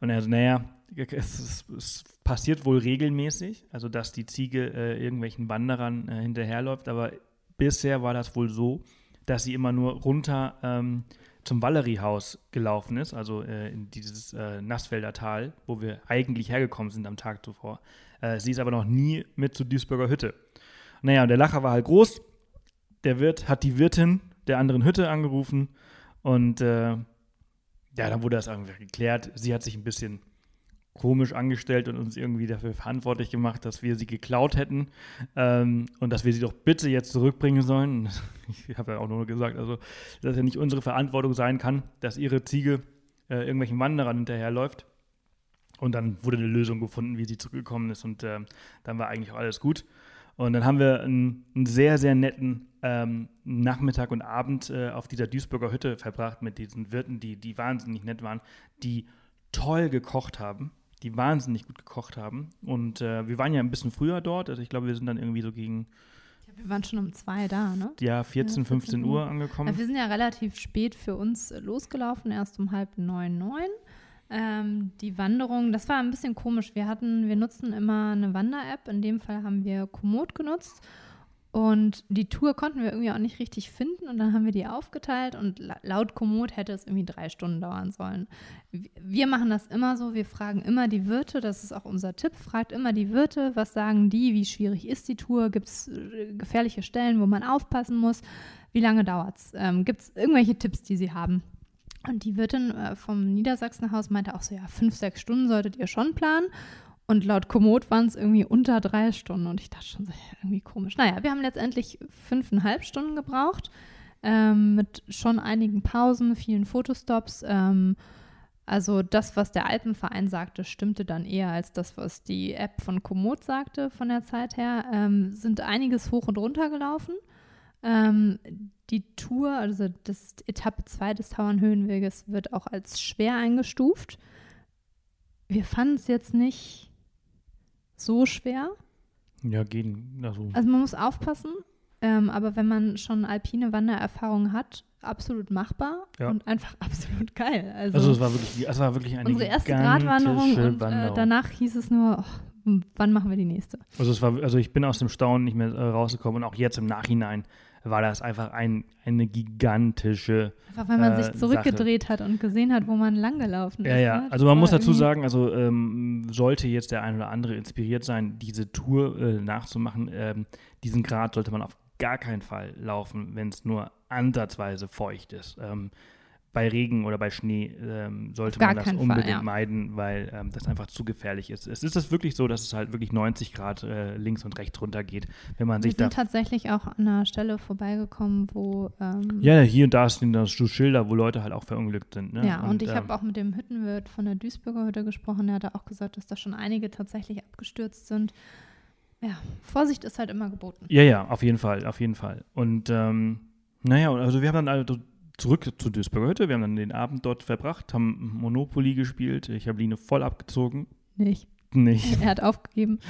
[SPEAKER 3] Und er so, naja, es, es, passiert wohl regelmäßig, also dass die Ziege äh, irgendwelchen Wanderern äh, hinterherläuft, aber bisher war das wohl so, dass sie immer nur runter ähm, zum Valeriehaus gelaufen ist, also äh, in dieses äh, Nassfelder Tal, wo wir eigentlich hergekommen sind am Tag zuvor. Äh, sie ist aber noch nie mit zur Duisburger Hütte. Naja, und der Lacher war halt groß. Der Wirt hat die Wirtin der anderen Hütte angerufen und äh, ja, dann wurde das irgendwie geklärt. Sie hat sich ein bisschen komisch angestellt und uns irgendwie dafür verantwortlich gemacht, dass wir sie geklaut hätten ähm, und dass wir sie doch bitte jetzt zurückbringen sollen. Ich habe ja auch nur gesagt, also dass ja nicht unsere Verantwortung sein kann, dass ihre Ziege äh, irgendwelchen Wanderern hinterherläuft. Und dann wurde eine Lösung gefunden, wie sie zurückgekommen ist und äh, dann war eigentlich auch alles gut. Und dann haben wir einen, einen sehr, sehr netten ähm, Nachmittag und Abend äh, auf dieser Duisburger Hütte verbracht mit diesen Wirten, die, die wahnsinnig nett waren, die toll gekocht haben die wahnsinnig gut gekocht haben. Und äh, wir waren ja ein bisschen früher dort. Also ich glaube, wir sind dann irgendwie so gegen.
[SPEAKER 4] Ja, wir waren schon um zwei da, ne?
[SPEAKER 3] Ja, 14, 15 Uhr angekommen.
[SPEAKER 4] Ja, wir sind ja relativ spät für uns losgelaufen, erst um halb neun, neun. Ähm, die Wanderung, das war ein bisschen komisch. Wir hatten, wir nutzen immer eine Wander-App. In dem Fall haben wir Komoot genutzt. Und die Tour konnten wir irgendwie auch nicht richtig finden und dann haben wir die aufgeteilt und laut Komoot hätte es irgendwie drei Stunden dauern sollen. Wir machen das immer so, wir fragen immer die Wirte, das ist auch unser Tipp, fragt immer die Wirte, was sagen die, wie schwierig ist die Tour, gibt es äh, gefährliche Stellen, wo man aufpassen muss, wie lange dauert es, ähm, gibt es irgendwelche Tipps, die sie haben. Und die Wirtin äh, vom Niedersachsenhaus meinte auch so, ja, fünf, sechs Stunden solltet ihr schon planen. Und laut Komoot waren es irgendwie unter drei Stunden. Und ich dachte schon so, irgendwie komisch. Naja, wir haben letztendlich fünfeinhalb Stunden gebraucht. Ähm, mit schon einigen Pausen, vielen Fotostops. Ähm, also das, was der Alpenverein sagte, stimmte dann eher als das, was die App von Komoot sagte von der Zeit her. Ähm, sind einiges hoch und runter gelaufen. Ähm, die Tour, also das Etappe 2 des Tauernhöhenweges, wird auch als schwer eingestuft. Wir fanden es jetzt nicht so schwer.
[SPEAKER 3] Ja, gehen. Also,
[SPEAKER 4] also man muss aufpassen, ähm, aber wenn man schon alpine Wandererfahrung hat, absolut machbar ja. und einfach absolut geil. Also,
[SPEAKER 3] also es war wirklich, es war wirklich eine
[SPEAKER 4] unsere erste Gratwanderung und äh, danach hieß es nur, oh, wann machen wir die nächste?
[SPEAKER 3] Also es war, also ich bin aus dem Staunen nicht mehr äh, rausgekommen und auch jetzt im Nachhinein war das einfach ein, eine gigantische.
[SPEAKER 4] Einfach weil man äh, sich zurückgedreht Sache. hat und gesehen hat, wo man langgelaufen
[SPEAKER 3] ist. Ja, ja. Ne? Also man muss dazu sagen, also ähm, sollte jetzt der ein oder andere inspiriert sein, diese Tour äh, nachzumachen, ähm, diesen Grad sollte man auf gar keinen Fall laufen, wenn es nur ansatzweise feucht ist. Ähm, bei Regen oder bei Schnee ähm, sollte man das unbedingt Fall, ja. meiden, weil ähm, das einfach zu gefährlich ist. Es ist es wirklich so, dass es halt wirklich 90 Grad äh, links und rechts runter geht, wenn man
[SPEAKER 4] Wir
[SPEAKER 3] sich
[SPEAKER 4] da. Wir sind tatsächlich auch an einer Stelle vorbeigekommen, wo. Ähm,
[SPEAKER 3] ja, hier und da stehen da so Schilder, wo Leute halt auch verunglückt sind. Ne?
[SPEAKER 4] Ja, und, und ich habe ähm, auch mit dem Hüttenwirt von der Duisburger Hütte gesprochen. Der hat auch gesagt, dass da schon einige tatsächlich abgestürzt sind. Ja, Vorsicht ist halt immer geboten.
[SPEAKER 3] Ja, ja, auf jeden Fall, auf jeden Fall. Und ähm, naja, also wir haben dann also zurück zu Duisburger Hütte. Wir haben dann den Abend dort verbracht, haben Monopoly gespielt. Ich habe Line voll abgezogen.
[SPEAKER 4] Nicht.
[SPEAKER 3] Nicht.
[SPEAKER 4] Er hat aufgegeben.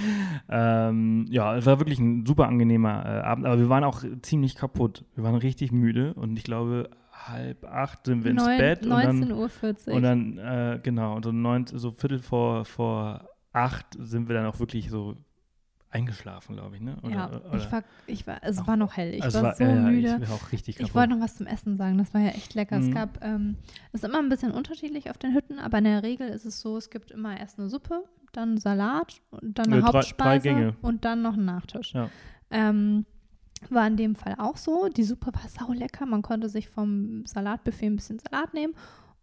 [SPEAKER 3] ähm, ja, es war wirklich ein super angenehmer äh, Abend, aber wir waren auch ziemlich kaputt. Wir waren richtig müde und ich glaube, halb acht sind wir ins Neun, Bett.
[SPEAKER 4] 19.40 Uhr. 40.
[SPEAKER 3] Und dann, äh, genau, und so, neun, so Viertel vor, vor acht sind wir dann auch wirklich so eingeschlafen, glaube ich, ne?
[SPEAKER 4] Oder, ja, oder? ich war, ich war, es war noch hell. Ich also war, so ja, müde.
[SPEAKER 3] Ich, war auch richtig
[SPEAKER 4] ich wollte noch was zum Essen sagen. Das war ja echt lecker. Mhm. Es gab, ähm, es ist immer ein bisschen unterschiedlich auf den Hütten, aber in der Regel ist es so, es gibt immer erst eine Suppe, dann Salat und dann eine ja, Hauptspeise drei, drei und dann noch einen Nachtisch. Ja. Ähm, war in dem Fall auch so. Die Suppe war sau lecker. Man konnte sich vom Salatbuffet ein bisschen Salat nehmen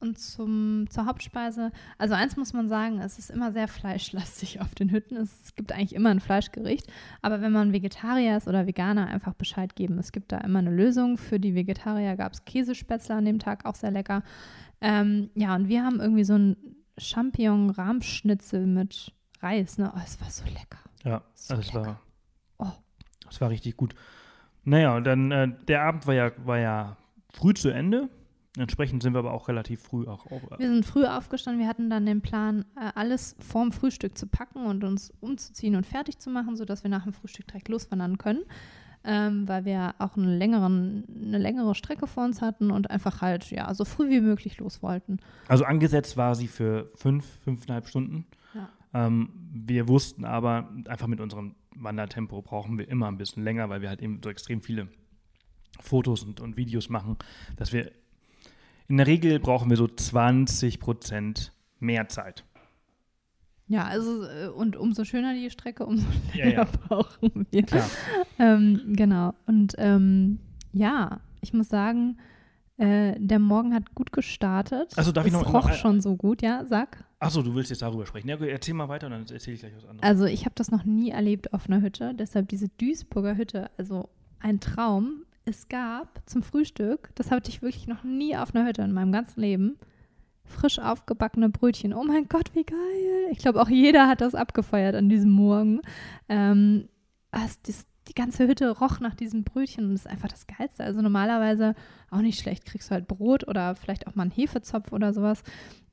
[SPEAKER 4] und zum, zur Hauptspeise, also eins muss man sagen, es ist immer sehr fleischlastig auf den Hütten. Es gibt eigentlich immer ein Fleischgericht. Aber wenn man Vegetarier ist oder Veganer, einfach Bescheid geben. Es gibt da immer eine Lösung. Für die Vegetarier gab es Käsespätzle an dem Tag, auch sehr lecker. Ähm, ja, und wir haben irgendwie so ein Champignon-Rahmschnitzel mit Reis. Ne? Oh, es war so lecker.
[SPEAKER 3] Ja, so also es war. Oh. Es war richtig gut. Naja, und dann, äh, der Abend war ja, war ja früh zu Ende. Entsprechend sind wir aber auch relativ früh auch auf.
[SPEAKER 4] Wir sind früh aufgestanden. Wir hatten dann den Plan, äh, alles vorm Frühstück zu packen und uns umzuziehen und fertig zu machen, sodass wir nach dem Frühstück direkt loswandern können. Ähm, weil wir auch einen längeren, eine längere Strecke vor uns hatten und einfach halt, ja, so früh wie möglich los wollten.
[SPEAKER 3] Also angesetzt war sie für fünf, fünfeinhalb Stunden. Ja. Ähm, wir wussten aber, einfach mit unserem Wandertempo brauchen wir immer ein bisschen länger, weil wir halt eben so extrem viele Fotos und, und Videos machen, dass wir in der Regel brauchen wir so 20 Prozent mehr Zeit.
[SPEAKER 4] Ja, also äh, und umso schöner die Strecke, umso länger ja, ja. brauchen wir. Ähm, genau. Und ähm, ja, ich muss sagen, äh, der Morgen hat gut gestartet.
[SPEAKER 3] Also darf
[SPEAKER 4] es
[SPEAKER 3] ich noch
[SPEAKER 4] roch noch, schon so gut, ja, sag.
[SPEAKER 3] Achso, du willst jetzt darüber sprechen. Ja, erzähl mal weiter und dann erzähle ich gleich was anderes.
[SPEAKER 4] Also ich habe das noch nie erlebt auf einer Hütte, deshalb diese Duisburger Hütte, also ein Traum es gab zum Frühstück, das hatte ich wirklich noch nie auf einer Hütte in meinem ganzen Leben, frisch aufgebackene Brötchen. Oh mein Gott, wie geil. Ich glaube, auch jeder hat das abgefeiert an diesem Morgen. Ähm, das, das, die ganze Hütte roch nach diesen Brötchen und das ist einfach das Geilste. Also normalerweise auch nicht schlecht, kriegst du halt Brot oder vielleicht auch mal einen Hefezopf oder sowas.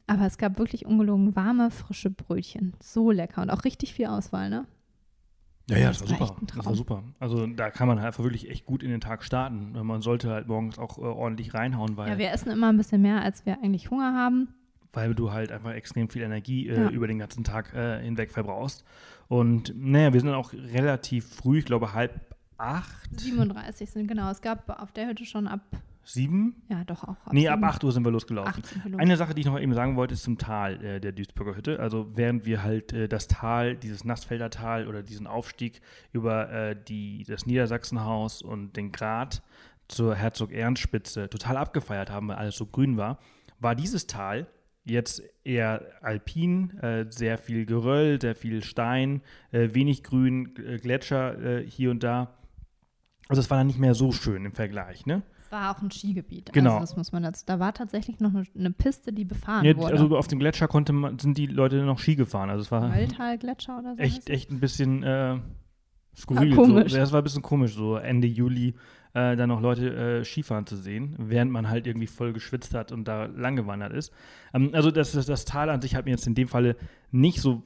[SPEAKER 4] Aber es gab wirklich ungelogen warme, frische Brötchen. So lecker und auch richtig viel Auswahl, ne?
[SPEAKER 3] Ja, ja, das war super. Das war super. Also da kann man halt einfach wirklich echt gut in den Tag starten. Man sollte halt morgens auch äh, ordentlich reinhauen, weil.
[SPEAKER 4] Ja, wir essen immer ein bisschen mehr, als wir eigentlich Hunger haben.
[SPEAKER 3] Weil du halt einfach extrem viel Energie äh, ja. über den ganzen Tag äh, hinweg verbrauchst. Und naja, wir sind dann auch relativ früh, ich glaube halb acht.
[SPEAKER 4] 37 sind, genau. Es gab auf der Hütte schon ab
[SPEAKER 3] Sieben?
[SPEAKER 4] Ja, doch auch.
[SPEAKER 3] Ab nee, ab 8 Uhr sind wir losgelaufen. Wir Eine Sache, die ich noch eben sagen wollte, ist zum Tal äh, der Duisburger Hütte. Also während wir halt äh, das Tal, dieses Nassfelder Tal oder diesen Aufstieg über äh, die, das Niedersachsenhaus und den Grat zur Herzog-Ehrenspitze total abgefeiert haben, weil alles so grün war, war dieses Tal jetzt eher alpin, äh, sehr viel Geröll, sehr viel Stein, äh, wenig Grün, äh, Gletscher hier und da. Also es war dann nicht mehr so schön im Vergleich, ne?
[SPEAKER 4] War auch ein Skigebiet.
[SPEAKER 3] Genau.
[SPEAKER 4] Also das muss man dazu. Da war tatsächlich noch eine, eine Piste, die befahren ja, wurde.
[SPEAKER 3] Also auf dem Gletscher konnte man, sind die Leute noch Ski gefahren. Also es war
[SPEAKER 4] Waldtal-Gletscher oder so.
[SPEAKER 3] Echt, echt ein bisschen äh, skurril. komisch. So. Das war ein bisschen komisch, so Ende Juli äh, dann noch Leute äh, Skifahren zu sehen, während man halt irgendwie voll geschwitzt hat und da lang gewandert ist. Ähm, also das, das, das Tal an sich hat mir jetzt in dem Falle nicht so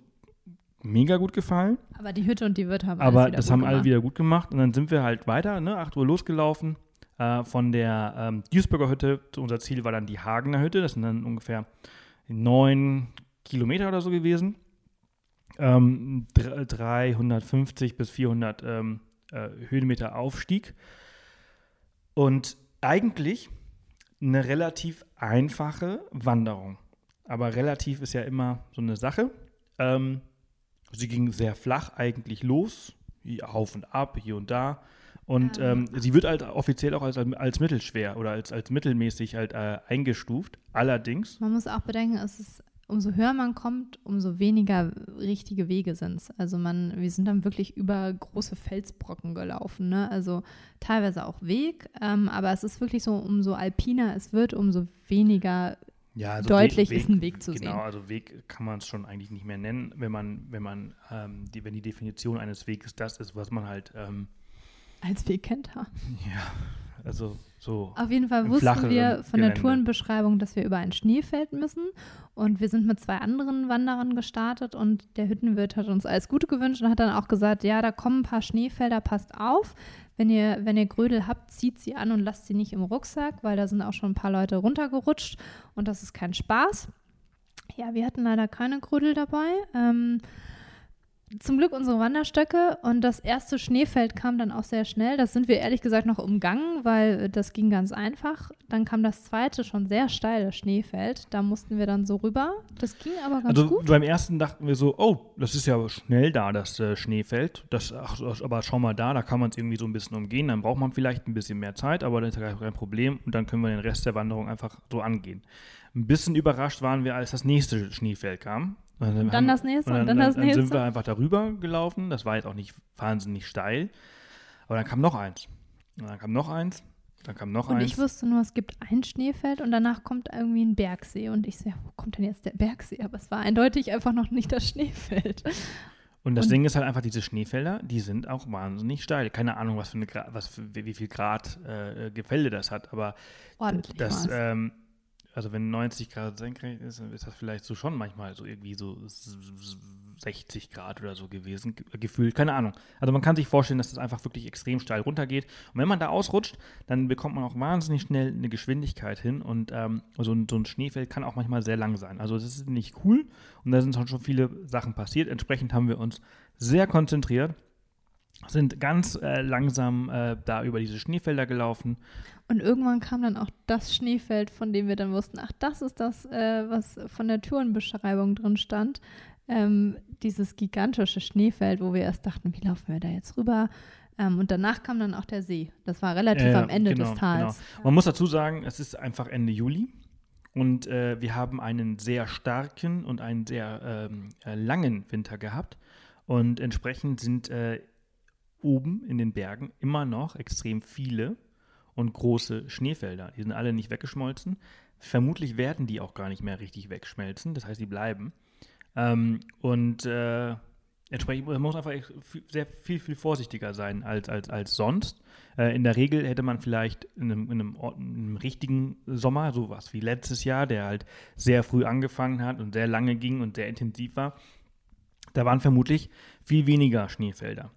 [SPEAKER 3] mega gut gefallen.
[SPEAKER 4] Aber die Hütte und die Wirt haben
[SPEAKER 3] Aber das haben gemacht. alle wieder gut gemacht. Und dann sind wir halt weiter, ne, 8 Uhr losgelaufen, äh, von der ähm, Duisburger Hütte, unser Ziel war dann die Hagener Hütte, das sind dann ungefähr neun Kilometer oder so gewesen. Ähm, 350 bis 400 ähm, äh, Höhenmeter Aufstieg. Und eigentlich eine relativ einfache Wanderung. Aber relativ ist ja immer so eine Sache. Ähm, sie ging sehr flach eigentlich los, auf und ab, hier und da. Und ja. ähm, sie wird halt offiziell auch als, als mittelschwer oder als, als mittelmäßig halt äh, eingestuft. Allerdings.
[SPEAKER 4] Man muss auch bedenken, es ist, umso höher man kommt, umso weniger richtige Wege sind es. Also man, wir sind dann wirklich über große Felsbrocken gelaufen. Ne? Also teilweise auch Weg, ähm, aber es ist wirklich so, umso alpiner es wird, umso weniger ja, also deutlich Weg, ist ein Weg zu
[SPEAKER 3] genau,
[SPEAKER 4] sehen.
[SPEAKER 3] Genau, also Weg kann man es schon eigentlich nicht mehr nennen, wenn man, wenn man, ähm, die, wenn die Definition eines Weges das ist, was man halt ähm,
[SPEAKER 4] als Wegkenter.
[SPEAKER 3] Ja, also so.
[SPEAKER 4] Auf jeden Fall wussten wir von Gelände. der Tourenbeschreibung, dass wir über ein Schneefeld müssen. Und wir sind mit zwei anderen Wanderern gestartet und der Hüttenwirt hat uns alles Gute gewünscht und hat dann auch gesagt, ja, da kommen ein paar Schneefelder, passt auf. Wenn ihr, wenn ihr Grödel habt, zieht sie an und lasst sie nicht im Rucksack, weil da sind auch schon ein paar Leute runtergerutscht und das ist kein Spaß. Ja, wir hatten leider keine Grödel dabei. Ähm, zum Glück unsere Wanderstöcke und das erste Schneefeld kam dann auch sehr schnell. Das sind wir ehrlich gesagt noch umgangen, weil das ging ganz einfach. Dann kam das zweite schon sehr steile Schneefeld. Da mussten wir dann so rüber. Das ging aber ganz
[SPEAKER 3] also
[SPEAKER 4] gut.
[SPEAKER 3] Also beim ersten dachten wir so, oh, das ist ja schnell da, das äh, Schneefeld. Das, ach, aber schau mal da, da kann man es irgendwie so ein bisschen umgehen. Dann braucht man vielleicht ein bisschen mehr Zeit, aber das ist kein Problem. Und dann können wir den Rest der Wanderung einfach so angehen. Ein bisschen überrascht waren wir, als das nächste Schneefeld kam.
[SPEAKER 4] Und dann, dann das nächste
[SPEAKER 3] und
[SPEAKER 4] dann,
[SPEAKER 3] dann,
[SPEAKER 4] das
[SPEAKER 3] dann
[SPEAKER 4] nächste.
[SPEAKER 3] sind wir einfach darüber gelaufen. Das war jetzt auch nicht wahnsinnig steil. Aber dann kam noch eins. Und dann kam noch eins. Dann kam noch
[SPEAKER 4] und
[SPEAKER 3] eins.
[SPEAKER 4] Und ich wusste nur, es gibt ein Schneefeld und danach kommt irgendwie ein Bergsee. Und ich so, ja, wo kommt denn jetzt der Bergsee? Aber es war eindeutig einfach noch nicht das Schneefeld.
[SPEAKER 3] Und das und Ding ist halt einfach, diese Schneefelder, die sind auch wahnsinnig steil. Keine Ahnung, was für eine was für, wie viel Grad äh, Gefälle das hat, aber
[SPEAKER 4] Ordentlich
[SPEAKER 3] das, ähm, also wenn 90 Grad senkrecht ist, dann ist das vielleicht so schon manchmal so irgendwie so 60 Grad oder so gewesen, gefühlt, keine Ahnung. Also man kann sich vorstellen, dass das einfach wirklich extrem steil runtergeht. Und wenn man da ausrutscht, dann bekommt man auch wahnsinnig schnell eine Geschwindigkeit hin und ähm, so, ein, so ein Schneefeld kann auch manchmal sehr lang sein. Also das ist nicht cool und da sind schon viele Sachen passiert. Entsprechend haben wir uns sehr konzentriert sind ganz äh, langsam äh, da über diese Schneefelder gelaufen.
[SPEAKER 4] Und irgendwann kam dann auch das Schneefeld, von dem wir dann wussten, ach, das ist das, äh, was von der Tourenbeschreibung drin stand. Ähm, dieses gigantische Schneefeld, wo wir erst dachten, wie laufen wir da jetzt rüber? Ähm, und danach kam dann auch der See. Das war relativ am Ende genau, des Tals.
[SPEAKER 3] Genau. Man muss dazu sagen, es ist einfach Ende Juli. Und äh, wir haben einen sehr starken und einen sehr ähm, äh, langen Winter gehabt. Und entsprechend sind äh, oben in den Bergen immer noch extrem viele und große Schneefelder. Die sind alle nicht weggeschmolzen. Vermutlich werden die auch gar nicht mehr richtig wegschmelzen. Das heißt, die bleiben. Ähm, und äh, entsprechend man muss einfach sehr viel, viel vorsichtiger sein als, als, als sonst. Äh, in der Regel hätte man vielleicht in einem, in, einem, in einem, richtigen Sommer, sowas wie letztes Jahr, der halt sehr früh angefangen hat und sehr lange ging und sehr intensiv war, da waren vermutlich viel weniger Schneefelder.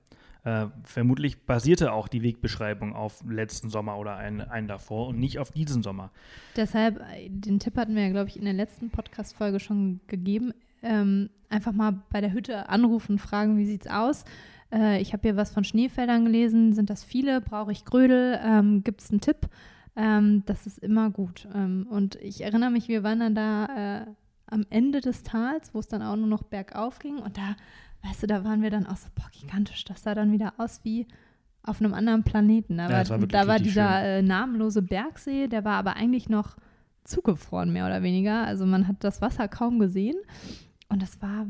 [SPEAKER 3] Äh, vermutlich basierte auch die Wegbeschreibung auf letzten Sommer oder einen, davor und nicht auf diesen Sommer.
[SPEAKER 4] Deshalb, äh, den Tipp hatten wir ja, glaube ich, in der letzten Podcast-Folge schon gegeben. Ähm, einfach mal bei der Hütte anrufen, fragen, wie sieht's aus? Äh, ich habe hier was von Schneefeldern gelesen. Sind das viele? Brauche ich Grödel? Ähm, Gibt es einen Tipp? Ähm, das ist immer gut. Ähm, und ich erinnere mich, wir waren dann da äh, am Ende des Tals, wo es dann auch nur noch bergauf ging. Und da weißt du, da waren wir dann auch so, boah, gigantisch. Das sah dann wieder aus wie auf einem anderen Planeten. Da ja, war, da war dieser äh, namenlose Bergsee, der war aber eigentlich noch zugefroren, mehr oder weniger. Also man hat das Wasser kaum gesehen. Und das war.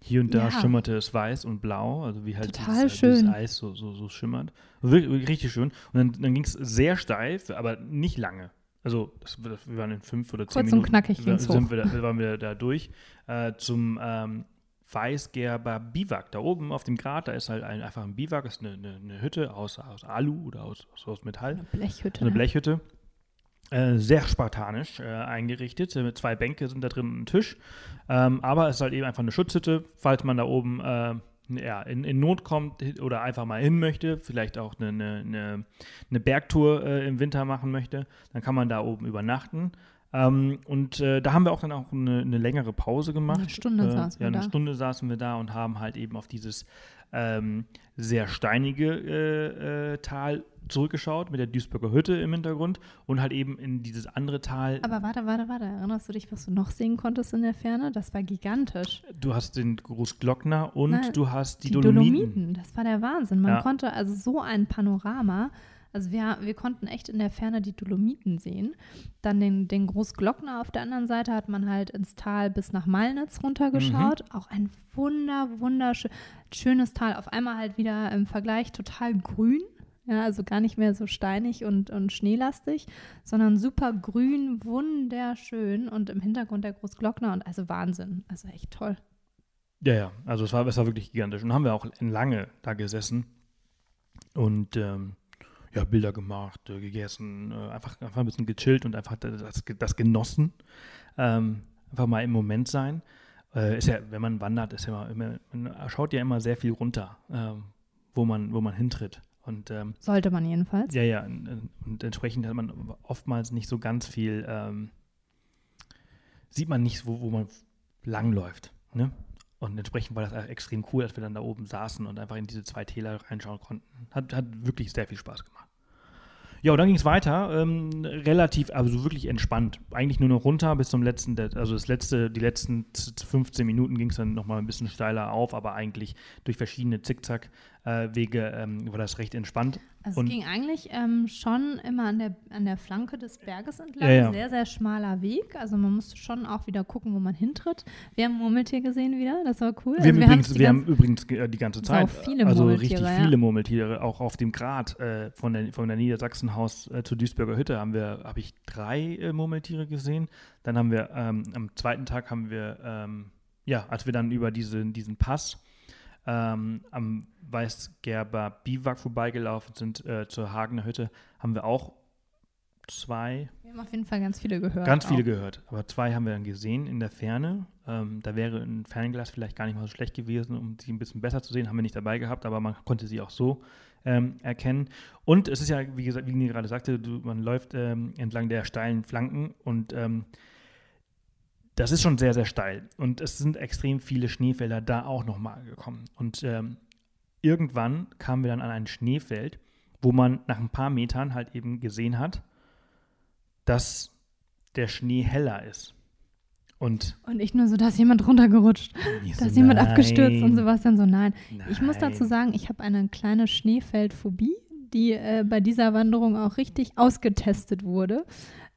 [SPEAKER 3] Hier und da ja, schimmerte es weiß und blau, also wie halt
[SPEAKER 4] total dieses, schön. dieses
[SPEAKER 3] Eis so, so, so schimmert. Wirklich, richtig schön. Und dann, dann ging es sehr steif, aber nicht lange. Also das, wir waren in fünf oder zehn
[SPEAKER 4] Kurz
[SPEAKER 3] Minuten.
[SPEAKER 4] Kurz und knackig
[SPEAKER 3] sind wir da, waren wir da durch äh, zum ähm, Weißgerber Biwak. Da oben auf dem Grat, da ist halt ein, einfach ein Biwak, das ist eine, eine, eine, Hütte aus, aus Alu oder aus, aus Metall.
[SPEAKER 4] Eine Blechhütte.
[SPEAKER 3] Eine Blechhütte. Äh, sehr spartanisch äh, eingerichtet. Mit zwei Bänke sind da drin ein Tisch. Ähm, aber es ist halt eben einfach eine Schutzhütte, falls man da oben äh, ja, in, in, Not kommt oder einfach mal hin möchte, vielleicht auch eine, eine, eine Bergtour äh, im Winter machen möchte, dann kann man da oben übernachten. Ähm, und äh, da haben wir auch dann auch eine, eine längere Pause gemacht. Eine
[SPEAKER 4] Stunde äh, saßen
[SPEAKER 3] wir
[SPEAKER 4] ja,
[SPEAKER 3] eine
[SPEAKER 4] da.
[SPEAKER 3] Stunde saßen wir da und haben halt eben auf dieses ähm, sehr steinige äh, äh, Tal zurückgeschaut mit der Duisburger Hütte im Hintergrund und halt eben in dieses andere Tal.
[SPEAKER 4] Aber warte, warte, warte. Erinnerst du dich, was du noch sehen konntest in der Ferne? Das war gigantisch.
[SPEAKER 3] Du hast den Großglockner und Nein, du hast die,
[SPEAKER 4] die
[SPEAKER 3] Dolomiten.
[SPEAKER 4] Dolomiten. Das war der Wahnsinn. Man ja. konnte also so ein Panorama also wir, wir konnten echt in der Ferne die Dolomiten sehen. Dann den, den Großglockner auf der anderen Seite hat man halt ins Tal bis nach Malnitz runtergeschaut. Mhm. Auch ein wunder, wunderschönes Tal. Auf einmal halt wieder im Vergleich total grün. Ja, also gar nicht mehr so steinig und, und schneelastig, sondern super grün, wunderschön und im Hintergrund der Großglockner und also Wahnsinn. Also echt toll.
[SPEAKER 3] Ja, ja, also es war, es war wirklich gigantisch. Und haben wir auch lange da gesessen und ähm, ja, Bilder gemacht, äh, gegessen, äh, einfach, einfach ein bisschen gechillt und einfach das, das genossen. Ähm, einfach mal im Moment sein. Äh, ist ja, wenn man wandert, ist ja immer, man schaut ja immer sehr viel runter, ähm, wo, man, wo man hintritt. Und, ähm,
[SPEAKER 4] Sollte man jedenfalls.
[SPEAKER 3] Ja, ja. Und, und, entsprechend hat man oftmals nicht so ganz viel, ähm, sieht man nicht, wo, wo man langläuft. Ne? Und entsprechend war das extrem cool, als wir dann da oben saßen und einfach in diese zwei Täler reinschauen konnten. Hat, hat wirklich sehr viel Spaß gemacht. Ja, und dann ging es weiter, ähm, relativ, also wirklich entspannt. Eigentlich nur noch runter bis zum letzten, also das letzte, die letzten 15 Minuten ging es dann nochmal ein bisschen steiler auf, aber eigentlich durch verschiedene Zickzack-Wege ähm, war das recht entspannt.
[SPEAKER 4] Also und es ging eigentlich ähm, schon immer an der, an der Flanke des Berges entlang. Ja, ja. Sehr, sehr schmaler Weg. Also man musste schon auch wieder gucken, wo man hintritt. Wir haben Murmeltier gesehen wieder, das war cool.
[SPEAKER 3] Wir,
[SPEAKER 4] also
[SPEAKER 3] haben, übrigens, wir haben übrigens die ganze Zeit,
[SPEAKER 4] viele
[SPEAKER 3] also richtig viele ja. Murmeltiere, auch auf dem Grat äh, von, der, von der Niedersachsenhaus äh, zur Duisburger Hütte haben wir, habe ich drei äh, Murmeltiere gesehen. Dann haben wir, ähm, am zweiten Tag haben wir, ähm, ja, als wir dann über diese, diesen Pass ähm, am Weißgerber Biwak vorbeigelaufen sind äh, zur Hagener Hütte, haben wir auch zwei.
[SPEAKER 4] Wir haben auf jeden Fall ganz viele gehört.
[SPEAKER 3] Ganz viele auch. gehört. Aber zwei haben wir dann gesehen in der Ferne. Ähm, da wäre ein Fernglas vielleicht gar nicht mal so schlecht gewesen, um sie ein bisschen besser zu sehen. Haben wir nicht dabei gehabt, aber man konnte sie auch so ähm, erkennen. Und es ist ja, wie gesagt, wie Nini gerade sagte, du, man läuft ähm, entlang der steilen Flanken und ähm, das ist schon sehr, sehr steil. Und es sind extrem viele Schneefelder da auch nochmal gekommen. Und ähm, irgendwann kamen wir dann an ein Schneefeld, wo man nach ein paar Metern halt eben gesehen hat, dass der Schnee heller ist. Und,
[SPEAKER 4] und nicht nur so, dass jemand runtergerutscht, dass so, jemand nein. abgestürzt und sowas dann so, nein. nein. Ich muss dazu sagen, ich habe eine kleine Schneefeldphobie, die äh, bei dieser Wanderung auch richtig ausgetestet wurde.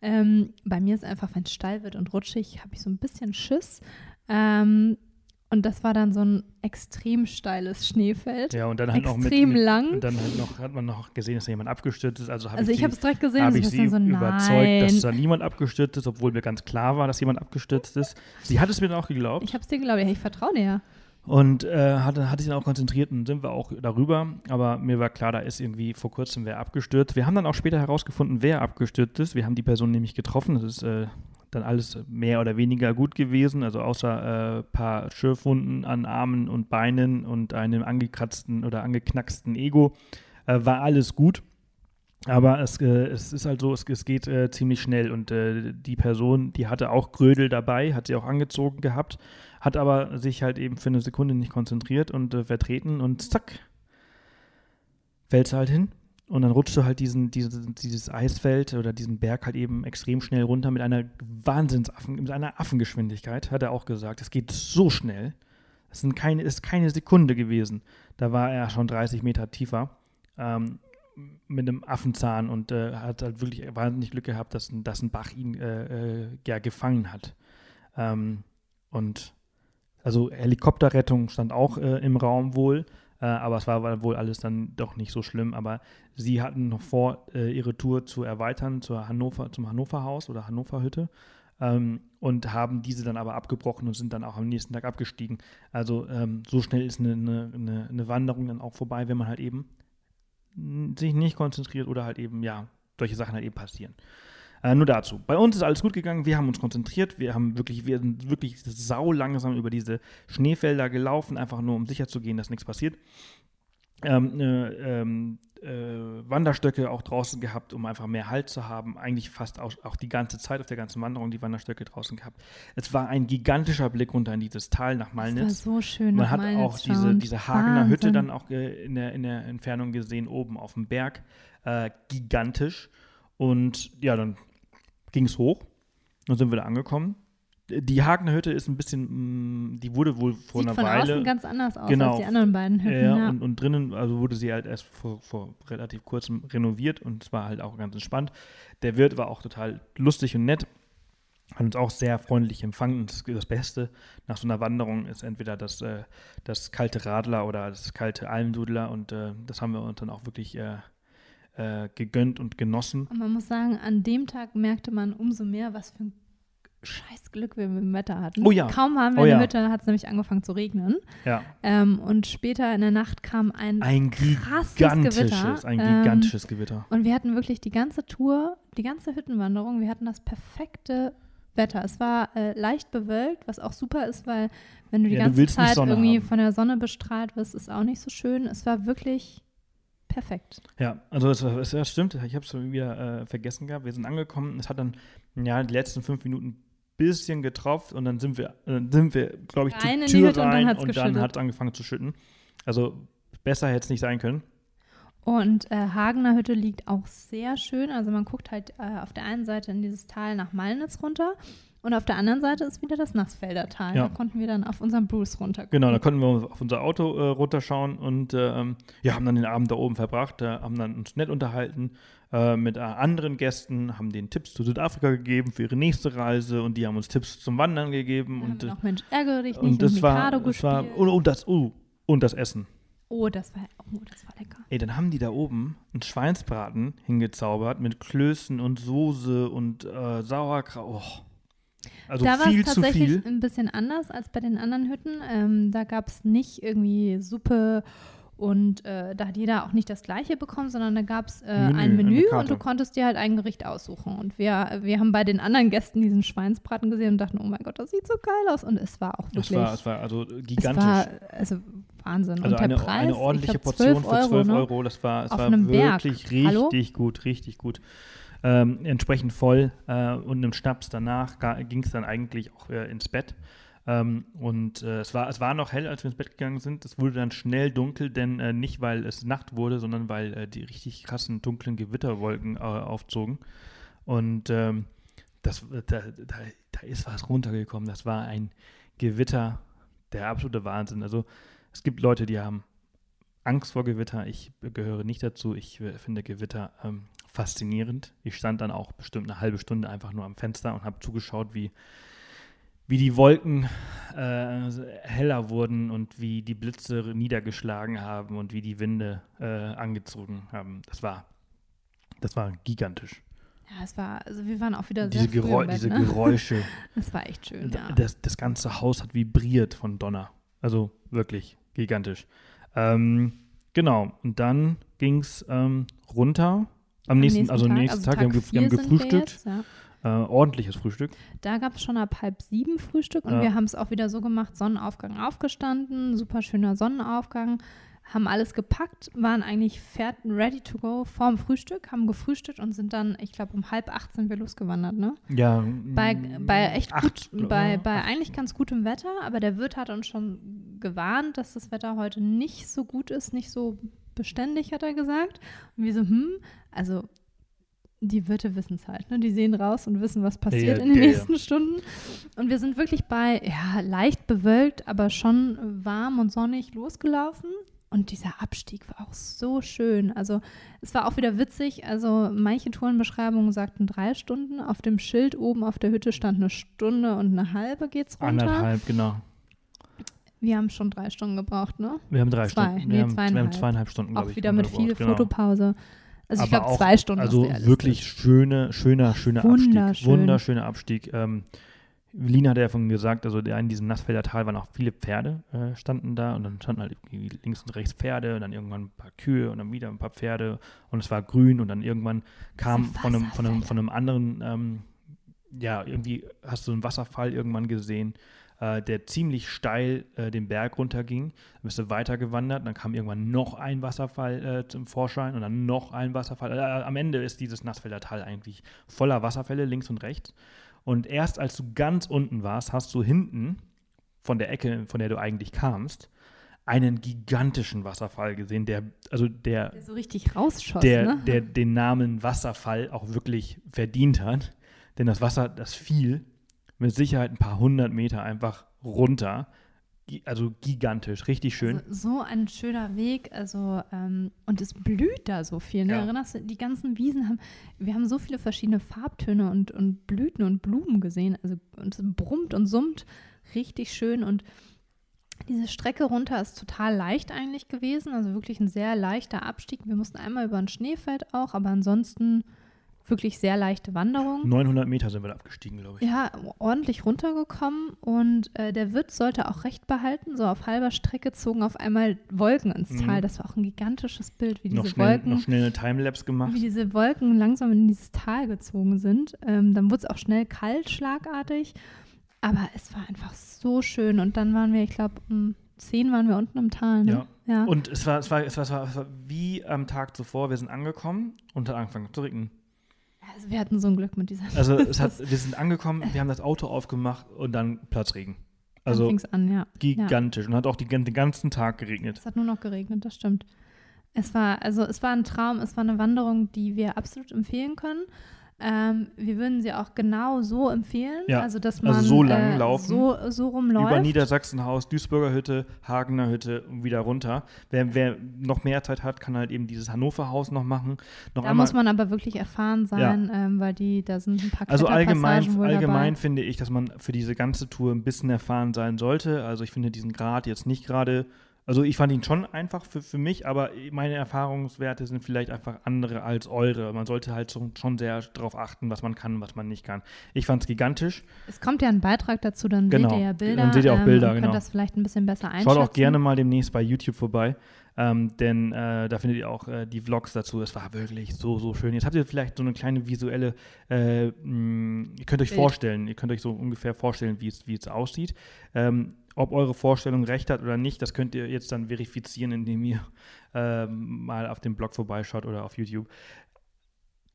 [SPEAKER 4] Ähm, bei mir ist einfach, wenn es steil wird und rutschig, habe ich so ein bisschen Schiss. Ähm, und das war dann so ein extrem steiles Schneefeld.
[SPEAKER 3] Ja, und dann halt
[SPEAKER 4] extrem
[SPEAKER 3] noch mit,
[SPEAKER 4] lang.
[SPEAKER 3] Und dann halt noch, hat man noch gesehen, dass da jemand abgestürzt ist. Also, hab
[SPEAKER 4] also ich,
[SPEAKER 3] ich
[SPEAKER 4] habe es direkt gesehen,
[SPEAKER 3] habe ich sie
[SPEAKER 4] so,
[SPEAKER 3] überzeugt, dass da niemand abgestürzt ist, obwohl mir ganz klar war, dass jemand abgestürzt ist. Sie hat es mir dann auch geglaubt.
[SPEAKER 4] Ich habe es dir geglaubt, ja, ich vertraue dir ja.
[SPEAKER 3] Und äh, hatte, hatte sich dann auch konzentriert und sind wir auch darüber. Aber mir war klar, da ist irgendwie vor kurzem wer abgestürzt. Wir haben dann auch später herausgefunden, wer abgestürzt ist. Wir haben die Person nämlich getroffen. Das ist äh, dann alles mehr oder weniger gut gewesen, also außer ein äh, paar Schürfwunden an Armen und Beinen und einem angekratzten oder angeknacksten Ego, äh, war alles gut. Aber es, äh, es ist halt so, es, es geht äh, ziemlich schnell und äh, die Person, die hatte auch Grödel dabei, hat sie auch angezogen gehabt, hat aber sich halt eben für eine Sekunde nicht konzentriert und äh, vertreten und zack, fällt sie halt hin und dann rutscht du halt diesen, diesen, dieses Eisfeld oder diesen Berg halt eben extrem schnell runter mit einer Wahnsinnsaffen, mit einer Affengeschwindigkeit, hat er auch gesagt. Es geht so schnell. Es sind keine, ist keine Sekunde gewesen. Da war er schon 30 Meter tiefer ähm, mit einem Affenzahn und äh, hat halt wirklich wahnsinnig Glück gehabt, dass, dass ein Bach ihn äh, äh, ja gefangen hat. Ähm, und also Helikopterrettung stand auch äh, im Raum wohl. Äh, aber es war wohl alles dann doch nicht so schlimm. Aber sie hatten noch vor, äh, ihre Tour zu erweitern zur Hannover, zum Hannover Haus oder Hannover Hütte. Ähm, und haben diese dann aber abgebrochen und sind dann auch am nächsten Tag abgestiegen. Also ähm, so schnell ist eine, eine, eine, Wanderung dann auch vorbei, wenn man halt eben sich nicht konzentriert oder halt eben, ja, solche Sachen halt eben passieren. Äh, nur dazu. Bei uns ist alles gut gegangen. Wir haben uns konzentriert. Wir haben wirklich, wir sind wirklich sau langsam über diese Schneefelder gelaufen, einfach nur um sicher zu gehen, dass nichts passiert. Ähm, äh, ähm, äh, Wanderstöcke auch draußen gehabt, um einfach mehr Halt zu haben. Eigentlich fast auch, auch, die ganze Zeit auf der ganzen Wanderung die Wanderstöcke draußen gehabt. Es war ein gigantischer Blick runter in dieses Tal nach Malnitz.
[SPEAKER 4] Es war so schön.
[SPEAKER 3] Man hat
[SPEAKER 4] Malnitz
[SPEAKER 3] auch diese, diese Hagener Wahnsinn. Hütte dann auch äh, in der, in der Entfernung gesehen, oben auf dem Berg. Äh, gigantisch. Und ja, dann ging es hoch. Dann sind wir da angekommen. Die Hagener Hütte ist ein bisschen, mm, die wurde wohl vor
[SPEAKER 4] Sieht
[SPEAKER 3] einer
[SPEAKER 4] von
[SPEAKER 3] Weile.
[SPEAKER 4] Außen ganz anders aus
[SPEAKER 3] genau,
[SPEAKER 4] als die anderen beiden Hütten.
[SPEAKER 3] Ja,
[SPEAKER 4] ja.
[SPEAKER 3] Und, und, drinnen, also wurde sie halt erst vor, vor relativ kurzem renoviert und es war halt auch ganz entspannt. Der Wirt war auch total lustig und nett hat uns auch sehr freundlich empfangen. Das, das Beste nach so einer Wanderung ist entweder das, äh, das kalte Radler oder das kalte Almdudler und äh, das haben wir uns dann auch wirklich äh, äh, gegönnt und genossen.
[SPEAKER 4] Und man muss sagen, an dem Tag merkte man umso mehr, was für ein scheiß Glück wir mit dem Wetter hatten.
[SPEAKER 3] Oh ja.
[SPEAKER 4] Kaum haben wir
[SPEAKER 3] oh
[SPEAKER 4] in
[SPEAKER 3] der
[SPEAKER 4] ja. Hütte, hat es nämlich angefangen zu regnen.
[SPEAKER 3] Ja.
[SPEAKER 4] Ähm, und später in der Nacht kam ein,
[SPEAKER 3] ein
[SPEAKER 4] krasses
[SPEAKER 3] gigantisches,
[SPEAKER 4] Gewitter.
[SPEAKER 3] Ein gigantisches ähm, Gewitter.
[SPEAKER 4] Und wir hatten wirklich die ganze Tour, die ganze Hüttenwanderung, wir hatten das perfekte Wetter. Es war äh, leicht bewölkt, was auch super ist, weil wenn du die
[SPEAKER 3] ja,
[SPEAKER 4] ganze
[SPEAKER 3] du
[SPEAKER 4] Zeit irgendwie
[SPEAKER 3] haben.
[SPEAKER 4] von der Sonne bestrahlt wirst, ist auch nicht so schön. Es war wirklich perfekt.
[SPEAKER 3] Ja, also es, es, es stimmt, ich habe es wieder äh, vergessen gehabt. Wir sind angekommen, es hat dann ja die letzten fünf Minuten bisschen getropft und dann sind wir, äh, sind wir, glaube ich, zur Tür rein
[SPEAKER 4] und dann
[SPEAKER 3] hat es angefangen zu schütten. Also besser hätte es nicht sein können.
[SPEAKER 4] Und äh, Hagener Hütte liegt auch sehr schön. Also man guckt halt äh, auf der einen Seite in dieses Tal nach Malnitz runter und auf der anderen Seite ist wieder das Nassfelder Tal.
[SPEAKER 3] Ja.
[SPEAKER 4] Da konnten wir dann auf unserem Bruce runter.
[SPEAKER 3] Genau, da konnten wir auf unser Auto äh, runterschauen und äh, ja, haben dann den Abend da oben verbracht, äh, haben dann uns nett unterhalten äh, mit äh, anderen Gästen, haben denen Tipps zu Südafrika gegeben für ihre nächste Reise und die haben uns Tipps zum Wandern gegeben.
[SPEAKER 4] Dann
[SPEAKER 3] und,
[SPEAKER 4] haben wir noch Mensch, ärgere dich nicht,
[SPEAKER 3] und das war, das war und, und, das, oh, und das Essen.
[SPEAKER 4] Oh, das war, oh, das war lecker.
[SPEAKER 3] Ey, dann haben die da oben einen Schweinsbraten hingezaubert mit Klößen und Soße und äh, Sauerkraut. Oh. Also
[SPEAKER 4] da war es tatsächlich ein bisschen anders als bei den anderen Hütten. Ähm, da gab es nicht irgendwie Suppe und äh, da hat jeder auch nicht das gleiche bekommen, sondern da gab es äh, ein Menü und du konntest dir halt ein Gericht aussuchen. Und wir, wir haben bei den anderen Gästen diesen Schweinsbraten gesehen und dachten, oh mein Gott, das sieht so geil aus. Und es war auch
[SPEAKER 3] Es
[SPEAKER 4] wirklich.
[SPEAKER 3] war, es war also
[SPEAKER 4] es
[SPEAKER 3] gigantisch.
[SPEAKER 4] war also Wahnsinn.
[SPEAKER 3] also
[SPEAKER 4] und der
[SPEAKER 3] eine,
[SPEAKER 4] Preis,
[SPEAKER 3] eine ordentliche
[SPEAKER 4] ich glaub,
[SPEAKER 3] Portion für 12
[SPEAKER 4] ne?
[SPEAKER 3] Euro. Das war, es
[SPEAKER 4] Auf
[SPEAKER 3] war
[SPEAKER 4] einem Berg.
[SPEAKER 3] wirklich richtig
[SPEAKER 4] Hallo?
[SPEAKER 3] gut, richtig gut. Ähm, entsprechend voll äh, und im Schnaps danach ging es dann eigentlich auch ins Bett. Ähm, und äh, es, war, es war noch hell, als wir ins Bett gegangen sind. Es wurde dann schnell dunkel, denn äh, nicht, weil es Nacht wurde, sondern weil äh, die richtig krassen dunklen Gewitterwolken äh, aufzogen. Und ähm, das, da, da, da ist was runtergekommen. Das war ein Gewitter, der absolute Wahnsinn. Also es gibt Leute, die haben Angst vor Gewitter. Ich gehöre nicht dazu. Ich äh, finde Gewitter ähm, faszinierend. Ich stand dann auch bestimmt eine halbe Stunde einfach nur am Fenster und habe zugeschaut, wie, wie die Wolken äh, heller wurden und wie die Blitze niedergeschlagen haben und wie die Winde äh, angezogen haben. Das war, das war gigantisch.
[SPEAKER 4] Ja, es war, also wir waren auch wieder
[SPEAKER 3] Diese,
[SPEAKER 4] sehr früh
[SPEAKER 3] Gerä
[SPEAKER 4] im Bett,
[SPEAKER 3] diese
[SPEAKER 4] ne?
[SPEAKER 3] Geräusche.
[SPEAKER 4] Das war echt schön, ja.
[SPEAKER 3] das, das ganze Haus hat vibriert von Donner. Also wirklich gigantisch. Ähm, genau. Und dann ging es ähm, runter. Am, nächsten, also am
[SPEAKER 4] Tag,
[SPEAKER 3] nächsten
[SPEAKER 4] also
[SPEAKER 3] Tag, wir haben, wir haben gefrühstückt.
[SPEAKER 4] jetzt, ja.
[SPEAKER 3] Äh, ordentliches Frühstück.
[SPEAKER 4] Da gab es schon ab halb sieben Frühstück und
[SPEAKER 3] Ja.
[SPEAKER 4] wir haben es auch wieder so gemacht, Sonnenaufgang aufgestanden, super schöner Sonnenaufgang, haben alles gepackt, waren eigentlich fertig, ready to go vorm Frühstück, haben gefrühstückt und sind dann, ich glaube, um halb acht sind wir losgewandert, ne?
[SPEAKER 3] Ja.
[SPEAKER 4] Bei,
[SPEAKER 3] mm,
[SPEAKER 4] bei echt
[SPEAKER 3] acht,
[SPEAKER 4] gut, bei, bei
[SPEAKER 3] acht.
[SPEAKER 4] eigentlich ganz gutem Wetter, aber der Wirt hat uns schon gewarnt, dass das Wetter heute nicht so gut ist, nicht so beständig, hat er gesagt. Und wir so, hm, also die Wirte wissen es halt, ne? Die sehen raus und wissen, was passiert
[SPEAKER 3] Ja,
[SPEAKER 4] in den
[SPEAKER 3] ja, ja.
[SPEAKER 4] nächsten Stunden. Und wir sind wirklich bei, ja, leicht bewölkt, aber schon warm und sonnig losgelaufen. Und dieser Abstieg war auch so schön. Also es war auch wieder witzig. Also manche Tourenbeschreibungen sagten drei Stunden. Auf dem Schild oben auf der Hütte stand eine Stunde und eine halbe geht's runter.
[SPEAKER 3] Anderthalb, genau.
[SPEAKER 4] Wir haben schon drei Stunden gebraucht, ne?
[SPEAKER 3] Wir haben drei
[SPEAKER 4] Zwei,
[SPEAKER 3] Stunden.
[SPEAKER 4] nee,
[SPEAKER 3] wir, haben, wir
[SPEAKER 4] zweieinhalb.
[SPEAKER 3] haben zweieinhalb Stunden, glaube
[SPEAKER 4] Auch
[SPEAKER 3] ich.
[SPEAKER 4] wieder mit viel
[SPEAKER 3] gebraucht, genau.
[SPEAKER 4] Also ich glaube zwei Stunden.
[SPEAKER 3] Also wirklich schöne, schöner, schöner Abstieg.
[SPEAKER 4] Wunderschön.
[SPEAKER 3] Wunderschöner Abstieg. Ähm, Lina hat ja von gesagt, also in diesem Nassfelder Tal waren auch viele Pferde, äh, standen da und dann standen halt links und rechts Pferde und dann irgendwann ein paar Kühe und dann wieder ein paar Pferde und es war grün und dann irgendwann kam von einem, von, einem, von einem anderen, ähm, ja, irgendwie hast du einen Wasserfall irgendwann gesehen, äh, der ziemlich steil äh, den Berg runterging. Dann bist du weitergewandert, dann kam irgendwann noch ein Wasserfall äh, zum Vorschein und dann noch ein Wasserfall. Äh, am Ende ist dieses Nassfelder Tal eigentlich voller Wasserfälle links und rechts. Und erst als du ganz unten warst, hast du hinten von der Ecke, von der du eigentlich kamst, einen gigantischen Wasserfall gesehen, der, also der,
[SPEAKER 4] Der so richtig rausschoss,
[SPEAKER 3] der,
[SPEAKER 4] ne?
[SPEAKER 3] der den Namen Wasserfall auch wirklich verdient hat. Denn das Wasser, das fiel mit Sicherheit ein paar hundert Meter einfach runter. Also gigantisch, richtig schön.
[SPEAKER 4] Also so ein schöner Weg, also ähm, und es blüht da so viel. Ne?
[SPEAKER 3] Ja.
[SPEAKER 4] Erinnerst du, die ganzen Wiesen haben, wir haben so viele verschiedene Farbtöne und, und Blüten und Blumen gesehen. Also und es brummt und summt richtig schön und diese Strecke runter ist total leicht eigentlich gewesen, also wirklich ein sehr leichter Abstieg. Wir mussten einmal über ein Schneefeld auch, aber ansonsten wirklich sehr leichte Wanderung.
[SPEAKER 3] 900 Meter sind wir da abgestiegen, glaube ich.
[SPEAKER 4] Ja, ordentlich runtergekommen und äh, der Wirt sollte auch recht behalten. So auf halber Strecke zogen auf einmal Wolken ins
[SPEAKER 3] Mhm.
[SPEAKER 4] Tal. Das war auch ein gigantisches Bild, wie
[SPEAKER 3] noch,
[SPEAKER 4] diese
[SPEAKER 3] schnell,
[SPEAKER 4] Wolken,
[SPEAKER 3] noch schnell eine Timelapse gemacht.
[SPEAKER 4] wie diese Wolken langsam in dieses Tal gezogen sind. Ähm, dann wurde es auch schnell kalt, schlagartig. Aber es war einfach so schön. Und dann waren wir, ich glaube, um 10 waren wir unten im Tal. Ne?
[SPEAKER 3] Ja.
[SPEAKER 4] ja.
[SPEAKER 3] Und es war, es, war, es, war, es, war, es war wie am Tag zuvor, wir sind angekommen und hat angefangen zu regnen.
[SPEAKER 4] Also wir hatten so ein Glück mit dieser
[SPEAKER 3] Also es hat, wir sind angekommen, wir haben das Auto aufgemacht und dann Platzregen. Also
[SPEAKER 4] fing's an, ja. ja.
[SPEAKER 3] gigantisch. Und hat auch die, den ganzen Tag geregnet.
[SPEAKER 4] Es hat nur noch geregnet, das stimmt. Es war, also es war ein Traum, es war eine Wanderung, die wir absolut empfehlen können. Ähm, wir würden sie auch genau so empfehlen.
[SPEAKER 3] Ja,
[SPEAKER 4] Also, dass man
[SPEAKER 3] also so lang
[SPEAKER 4] äh,
[SPEAKER 3] laufen.
[SPEAKER 4] So, so rumläuft.
[SPEAKER 3] Über Niedersachsenhaus, Duisburger Hütte, Hagener Hütte und wieder runter. Wer, wer noch mehr Zeit hat, kann halt eben dieses Hannover Haus noch machen. Noch
[SPEAKER 4] da
[SPEAKER 3] einmal,
[SPEAKER 4] muss man aber wirklich erfahren sein, ähm, weil die, da sind ein paar
[SPEAKER 3] also allgemein, allgemein
[SPEAKER 4] dabei.
[SPEAKER 3] finde ich, dass man für diese ganze Tour ein bisschen erfahren sein sollte. Also ich finde diesen Grad jetzt nicht gerade Also ich fand ihn schon einfach für, für mich, aber meine Erfahrungswerte sind vielleicht einfach andere als eure. Man sollte halt schon, schon sehr darauf achten, was man kann, was man nicht kann. Ich fand es gigantisch.
[SPEAKER 4] Es kommt ja ein Beitrag dazu, dann
[SPEAKER 3] genau.
[SPEAKER 4] seht ihr ja Bilder.
[SPEAKER 3] Dann seht ihr auch Bilder,
[SPEAKER 4] ähm,
[SPEAKER 3] genau.
[SPEAKER 4] könnt das vielleicht ein bisschen besser einschätzen.
[SPEAKER 3] Schaut auch gerne mal demnächst bei YouTube vorbei, ähm, denn äh, da findet ihr auch äh, die Vlogs dazu. Es war wirklich so, so schön. Jetzt habt ihr vielleicht so eine kleine visuelle, äh, mh, ihr könnt euch vorstellen, ihr könnt euch so ungefähr vorstellen, wie es, wie es aussieht. Ähm, ob eure Vorstellung recht hat oder nicht, das könnt ihr jetzt dann verifizieren, indem ihr ähm, mal auf dem Blog vorbeischaut oder auf YouTube.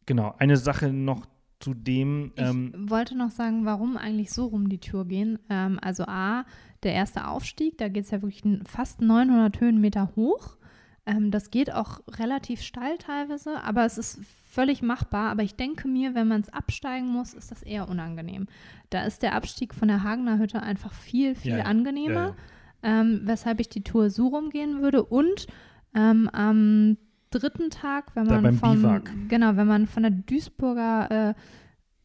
[SPEAKER 3] Genau, eine Sache noch zu dem. Ähm,
[SPEAKER 4] ich wollte noch sagen, warum eigentlich so rum die Tour gehen. Ähm, also A, der erste Aufstieg, da geht es ja wirklich fast 900 Höhenmeter hoch. Ähm, das geht auch relativ steil teilweise, aber es ist völlig machbar. Aber ich denke mir, wenn man es absteigen muss, ist das eher unangenehm. Da ist der Abstieg von der Hagener Hütte einfach viel, viel
[SPEAKER 3] ja.
[SPEAKER 4] angenehmer,
[SPEAKER 3] Ja, ja.
[SPEAKER 4] Ähm, weshalb ich die Tour so rumgehen würde. Und ähm, am dritten Tag, wenn man vom, genau, wenn man von der Duisburger äh,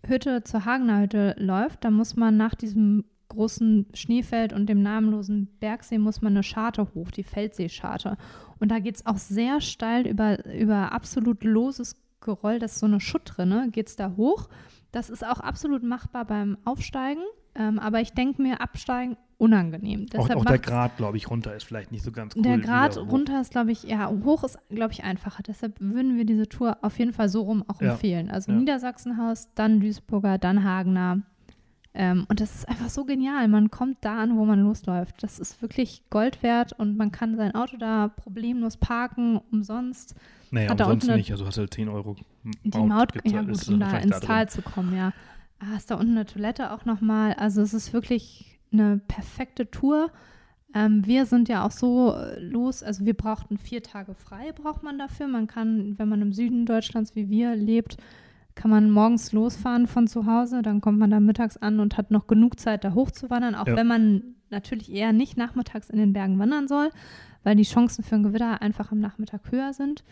[SPEAKER 4] Hütte zur Hagener Hütte läuft, dann muss man nach diesem großen Schneefeld und dem namenlosen Bergsee muss man eine Scharte hoch, die Feldseescharte. Und da geht es auch sehr steil über, über absolut loses Geröll, das ist so eine Schuttrinne, geht es da hoch. Das ist auch absolut machbar beim Aufsteigen, ähm, aber ich denke mir, absteigen unangenehm.
[SPEAKER 3] auch,
[SPEAKER 4] Deshalb
[SPEAKER 3] auch der
[SPEAKER 4] macht's-
[SPEAKER 3] Grad, glaube ich, runter ist vielleicht nicht so ganz cool.
[SPEAKER 4] der Grad runter ist, glaube ich, ja, hoch ist, glaube ich, einfacher. Deshalb würden wir diese Tour auf jeden Fall so rum auch
[SPEAKER 3] Ja.
[SPEAKER 4] empfehlen. Also
[SPEAKER 3] Ja.
[SPEAKER 4] Niedersachsenhaus, dann Duisburger, dann Hagener. Ähm, und das ist einfach so genial. Man kommt da an, wo man losläuft. Das ist wirklich Gold wert und man kann sein Auto da problemlos parken, umsonst.
[SPEAKER 3] Naja, umsonst nicht. Also hast du halt 10 Euro
[SPEAKER 4] Die Maut, ja
[SPEAKER 3] gezahlt,
[SPEAKER 4] gut,
[SPEAKER 3] ist
[SPEAKER 4] um da ins. Tal zu kommen, ja. Ah, ist da unten eine Toilette auch nochmal. Also es ist wirklich eine perfekte Tour. Ähm, wir sind ja auch so äh, los, also wir brauchten vier Tage frei, braucht man dafür. Man kann, wenn man im Süden Deutschlands wie wir lebt, kann man morgens losfahren von zu Hause, dann kommt man da mittags an und hat noch genug Zeit, da hochzuwandern, auch
[SPEAKER 3] Ja.
[SPEAKER 4] wenn man natürlich eher nicht nachmittags in den Bergen wandern soll, weil die Chancen für ein Gewitter einfach am Nachmittag höher sind.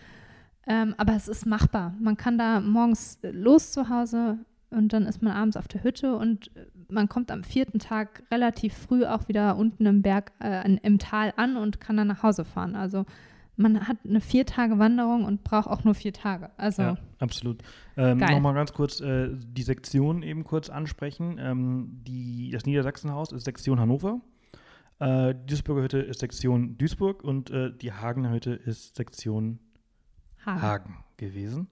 [SPEAKER 4] Ähm, aber es ist machbar. Man kann da morgens äh, los zu Hause und dann ist man abends auf der Hütte und äh, man kommt am vierten Tag relativ früh auch wieder unten im Berg, äh, im Tal an und kann dann nach Hause fahren. Also man hat eine vier Tage Wanderung und braucht auch nur vier Tage. Also
[SPEAKER 3] Ja, absolut. Ähm. Nochmal ganz kurz äh, die Sektion eben kurz ansprechen. Ähm, die, das Niedersachsenhaus ist Sektion Hannover. Äh, die Duisburger Hütte ist Sektion Duisburg und äh, die Hagener Hütte ist Sektion
[SPEAKER 4] Hagen.
[SPEAKER 3] Hagen gewesen.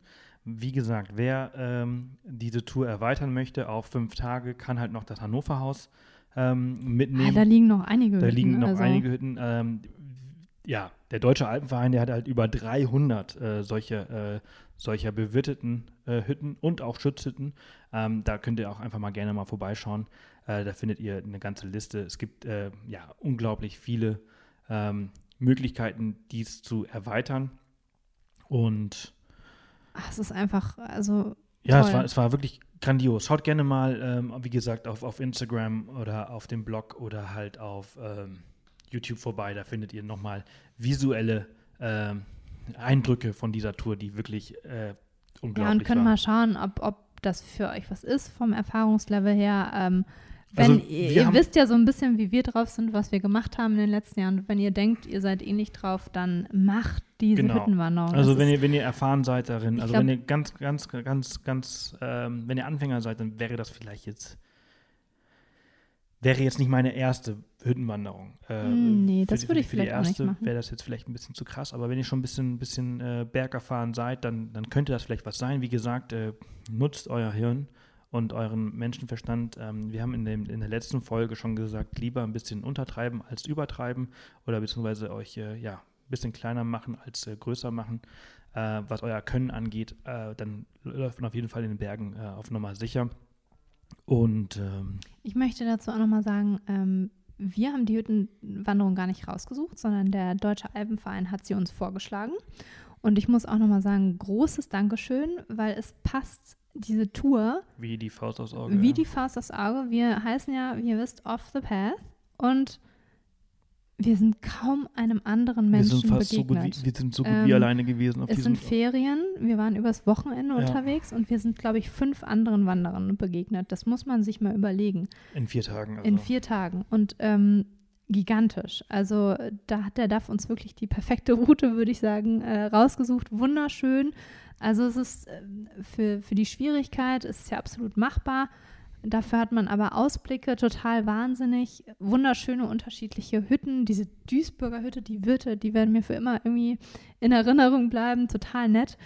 [SPEAKER 3] Wie gesagt, wer ähm, diese Tour erweitern möchte auf fünf Tage, kann halt noch das Hannover Haus ähm,
[SPEAKER 4] Ah,
[SPEAKER 3] mitnehmen.
[SPEAKER 4] da liegen noch einige
[SPEAKER 3] Da
[SPEAKER 4] Hütten,
[SPEAKER 3] liegen noch
[SPEAKER 4] also,
[SPEAKER 3] einige Hütten. Ähm, ja, der Deutsche Alpenverein, der hat halt über 300 äh, solcher, äh, solcher bewirteten äh, Hütten und auch Schutzhütten. Ähm, da könnt ihr auch einfach mal gerne mal vorbeischauen. Äh, da findet ihr eine ganze Liste. Es gibt äh, ja unglaublich viele ähm, Möglichkeiten, dies zu erweitern. Und
[SPEAKER 4] Ach, es ist einfach, also
[SPEAKER 3] ja, es
[SPEAKER 4] Toll.
[SPEAKER 3] war, es war wirklich grandios. Schaut gerne mal, ähm, wie gesagt, auf, auf Instagram oder auf dem Blog oder halt auf ähm, YouTube vorbei. Da findet ihr nochmal visuelle ähm, Eindrücke von dieser Tour, die wirklich äh,
[SPEAKER 4] ja,
[SPEAKER 3] unglaublich
[SPEAKER 4] und können
[SPEAKER 3] war.
[SPEAKER 4] mal schauen, ob, ob das für euch was ist vom Erfahrungslevel her. Ähm, wenn
[SPEAKER 3] Also,
[SPEAKER 4] ihr, ihr wisst ja so ein bisschen, wie wir drauf sind, was wir gemacht haben in den letzten Jahren. Wenn ihr denkt, ihr seid ähnlich drauf, dann macht diese
[SPEAKER 3] Genau.
[SPEAKER 4] Hüttenwanderung.
[SPEAKER 3] Also wenn ihr, wenn ihr erfahren seid darin, also
[SPEAKER 4] glaub-
[SPEAKER 3] wenn ihr ganz, ganz, ganz, ganz, ähm, wenn ihr Anfänger seid, dann wäre das vielleicht jetzt, wäre jetzt nicht meine erste Hüttenwanderung. Äh,
[SPEAKER 4] Mm, nee, das
[SPEAKER 3] die-
[SPEAKER 4] würde ich
[SPEAKER 3] Für die
[SPEAKER 4] vielleicht auch nicht
[SPEAKER 3] erste
[SPEAKER 4] machen.
[SPEAKER 3] wäre das jetzt vielleicht ein bisschen zu krass, aber wenn ihr schon ein bisschen, bisschen äh, bergerfahren seid, dann, dann könnte das vielleicht was sein. Wie gesagt, äh, nutzt euer Hirn und euren Menschenverstand. Ähm, wir haben in, dem, in der letzten Folge schon gesagt, lieber ein bisschen untertreiben als übertreiben oder beziehungsweise euch äh, ja, bisschen kleiner machen als äh, größer machen. Äh, was euer Können angeht, äh, dann läuft man auf jeden Fall in den Bergen äh, auf Nummer sicher. Und ähm,
[SPEAKER 4] Ich möchte dazu auch nochmal sagen, ähm, wir haben die Hüttenwanderung gar nicht rausgesucht, sondern der Deutsche Alpenverein hat sie uns vorgeschlagen. Und ich muss auch nochmal sagen, großes Dankeschön, weil es passt, diese Tour,
[SPEAKER 3] wie die Faust aufs Auge.
[SPEAKER 4] wie
[SPEAKER 3] ja.
[SPEAKER 4] die Faust aufs Auge. Wir heißen ja, wie ihr wisst, Off the Path. Und wir sind kaum einem anderen
[SPEAKER 3] wir
[SPEAKER 4] Menschen
[SPEAKER 3] sind fast so gut,
[SPEAKER 4] begegnet.
[SPEAKER 3] wie, wir sind so gut
[SPEAKER 4] Ähm,
[SPEAKER 3] wie alleine gewesen auf
[SPEAKER 4] es sind Ferien, wir waren übers Wochenende
[SPEAKER 3] Ja.
[SPEAKER 4] unterwegs und wir sind, glaube ich, fünf anderen Wanderern begegnet. Das muss man sich mal überlegen.
[SPEAKER 3] in vier Tagen. Also.
[SPEAKER 4] In vier Tagen. Und ähm, gigantisch. Also da hat der DAF uns wirklich die perfekte Route, würde ich sagen, äh, rausgesucht. Wunderschön. Also es ist äh, für, für die Schwierigkeit ist es ja absolut machbar. Dafür hat man aber Ausblicke, total wahnsinnig. Wunderschöne unterschiedliche Hütten. Diese Duisburger Hütte, die Wirte, die werden mir für immer irgendwie in Erinnerung bleiben. Total nett.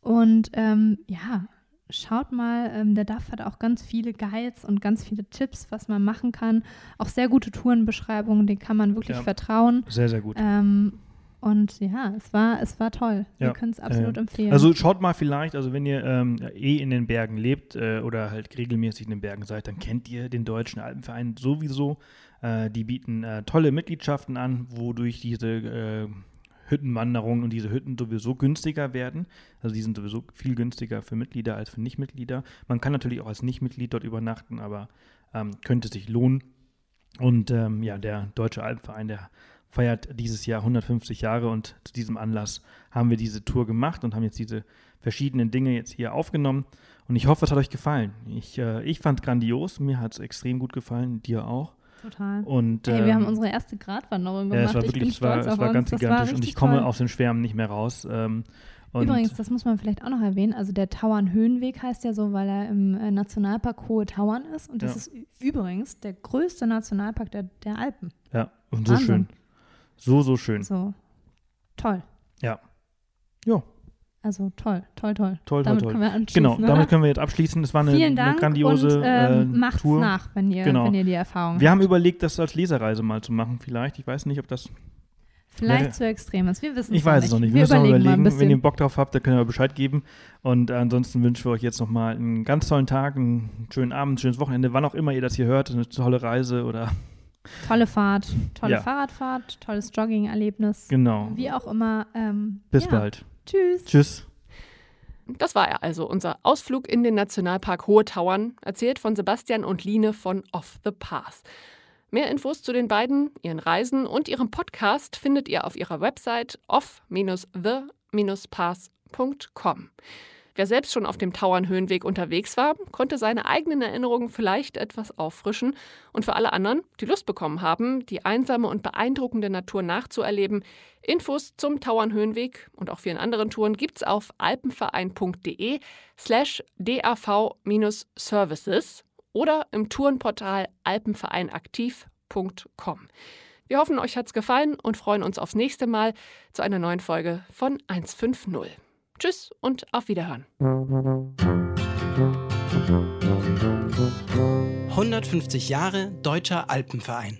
[SPEAKER 4] Und ähm, ja, schaut mal, ähm, der DAF hat auch ganz viele Guides und ganz viele Tipps, was man machen kann. Auch sehr gute Tourenbeschreibungen, denen kann man wirklich ja, vertrauen.
[SPEAKER 3] Sehr, sehr gut.
[SPEAKER 4] Ähm, und ja, es war, es war toll. Ja. Wir können es absolut äh, empfehlen.
[SPEAKER 3] Also schaut mal vielleicht, also wenn ihr ähm, eh in den Bergen lebt äh, oder halt regelmäßig in den Bergen seid, dann kennt ihr den Deutschen Alpenverein sowieso. Äh, die bieten äh, tolle Mitgliedschaften an, wodurch diese äh, Hüttenwanderungen und diese Hütten sowieso günstiger werden. Also die sind sowieso viel günstiger für Mitglieder als für Nichtmitglieder. Man kann natürlich auch als Nichtmitglied dort übernachten, aber ähm, könnte sich lohnen. Und ähm, ja, der Deutsche Alpenverein, der feiert dieses Jahr 150 Jahre und zu diesem Anlass haben wir diese Tour gemacht und haben jetzt diese verschiedenen Dinge jetzt hier aufgenommen. Und ich hoffe, es hat euch gefallen. Ich, äh, ich fand grandios, mir hat es extrem gut gefallen, dir auch.
[SPEAKER 4] Total.
[SPEAKER 3] Und,
[SPEAKER 4] Ey, wir haben ähm, unsere erste Gratwanderung gemacht. Ja,
[SPEAKER 3] es war wirklich, es war, es war ganz gigantisch und ich komme toll. aus den Schwärmen nicht mehr raus. Ähm,
[SPEAKER 4] Übrigens, das muss man vielleicht auch noch erwähnen, also der Tauern-Höhenweg heißt ja so, weil er im äh, Nationalpark Hohe Tauern ist und das ja. ist übrigens der größte Nationalpark der, der Alpen.
[SPEAKER 3] Ja, und so Wahnsinn. schön. So, so schön.
[SPEAKER 4] So, toll.
[SPEAKER 3] Ja. Ja.
[SPEAKER 4] Also toll, toll, toll.
[SPEAKER 3] Toll, damit toll, toll. Können wir genau, damit können wir jetzt abschließen. Es war eine,
[SPEAKER 4] Vielen Dank
[SPEAKER 3] eine grandiose
[SPEAKER 4] und, ähm, äh, macht's Tour. nach, wenn ihr, genau. wenn ihr die Erfahrung
[SPEAKER 3] Wir
[SPEAKER 4] habt.
[SPEAKER 3] haben überlegt, das als Lesereise mal zu machen, vielleicht. Ich weiß nicht, ob das
[SPEAKER 4] Vielleicht ja, zu extrem ist. Wir wissen
[SPEAKER 3] es
[SPEAKER 4] Ich weiß
[SPEAKER 3] es noch nicht. Wir, wir müssen überlegen. noch überlegen. Wenn ihr Bock drauf habt, dann könnt ihr Bescheid geben. Und ansonsten wünschen wir euch jetzt nochmal einen ganz tollen Tag, einen schönen Abend, ein schönes Wochenende, wann auch immer ihr das hier hört. Eine tolle Reise oder.
[SPEAKER 4] Tolle Fahrt, tolle ja. Fahrradfahrt, tolles Jogging-Erlebnis.
[SPEAKER 3] Genau.
[SPEAKER 4] Wie auch immer. Ähm,
[SPEAKER 3] Bis ja. bald.
[SPEAKER 4] Tschüss.
[SPEAKER 3] Tschüss.
[SPEAKER 2] Das war er also, unser Ausflug in den Nationalpark Hohe Tauern, erzählt von Sebastian und Line von Off the Path. Mehr Infos zu den beiden, ihren Reisen und ihrem Podcast findet ihr auf ihrer Website off-the-path.com. Wer selbst schon auf dem Tauernhöhenweg unterwegs war, konnte seine eigenen Erinnerungen vielleicht etwas auffrischen und für alle anderen, die Lust bekommen haben, die einsame und beeindruckende Natur nachzuerleben, Infos zum Tauernhöhenweg und auch vielen anderen Touren gibt's auf alpenverein.de slash dav-services oder im Tourenportal alpenvereinaktiv.com. Wir hoffen, euch hat's gefallen und freuen uns aufs nächste Mal zu einer neuen Folge von 150. Tschüss und auf Wiederhören.
[SPEAKER 1] 150 Jahre Deutscher Alpenverein.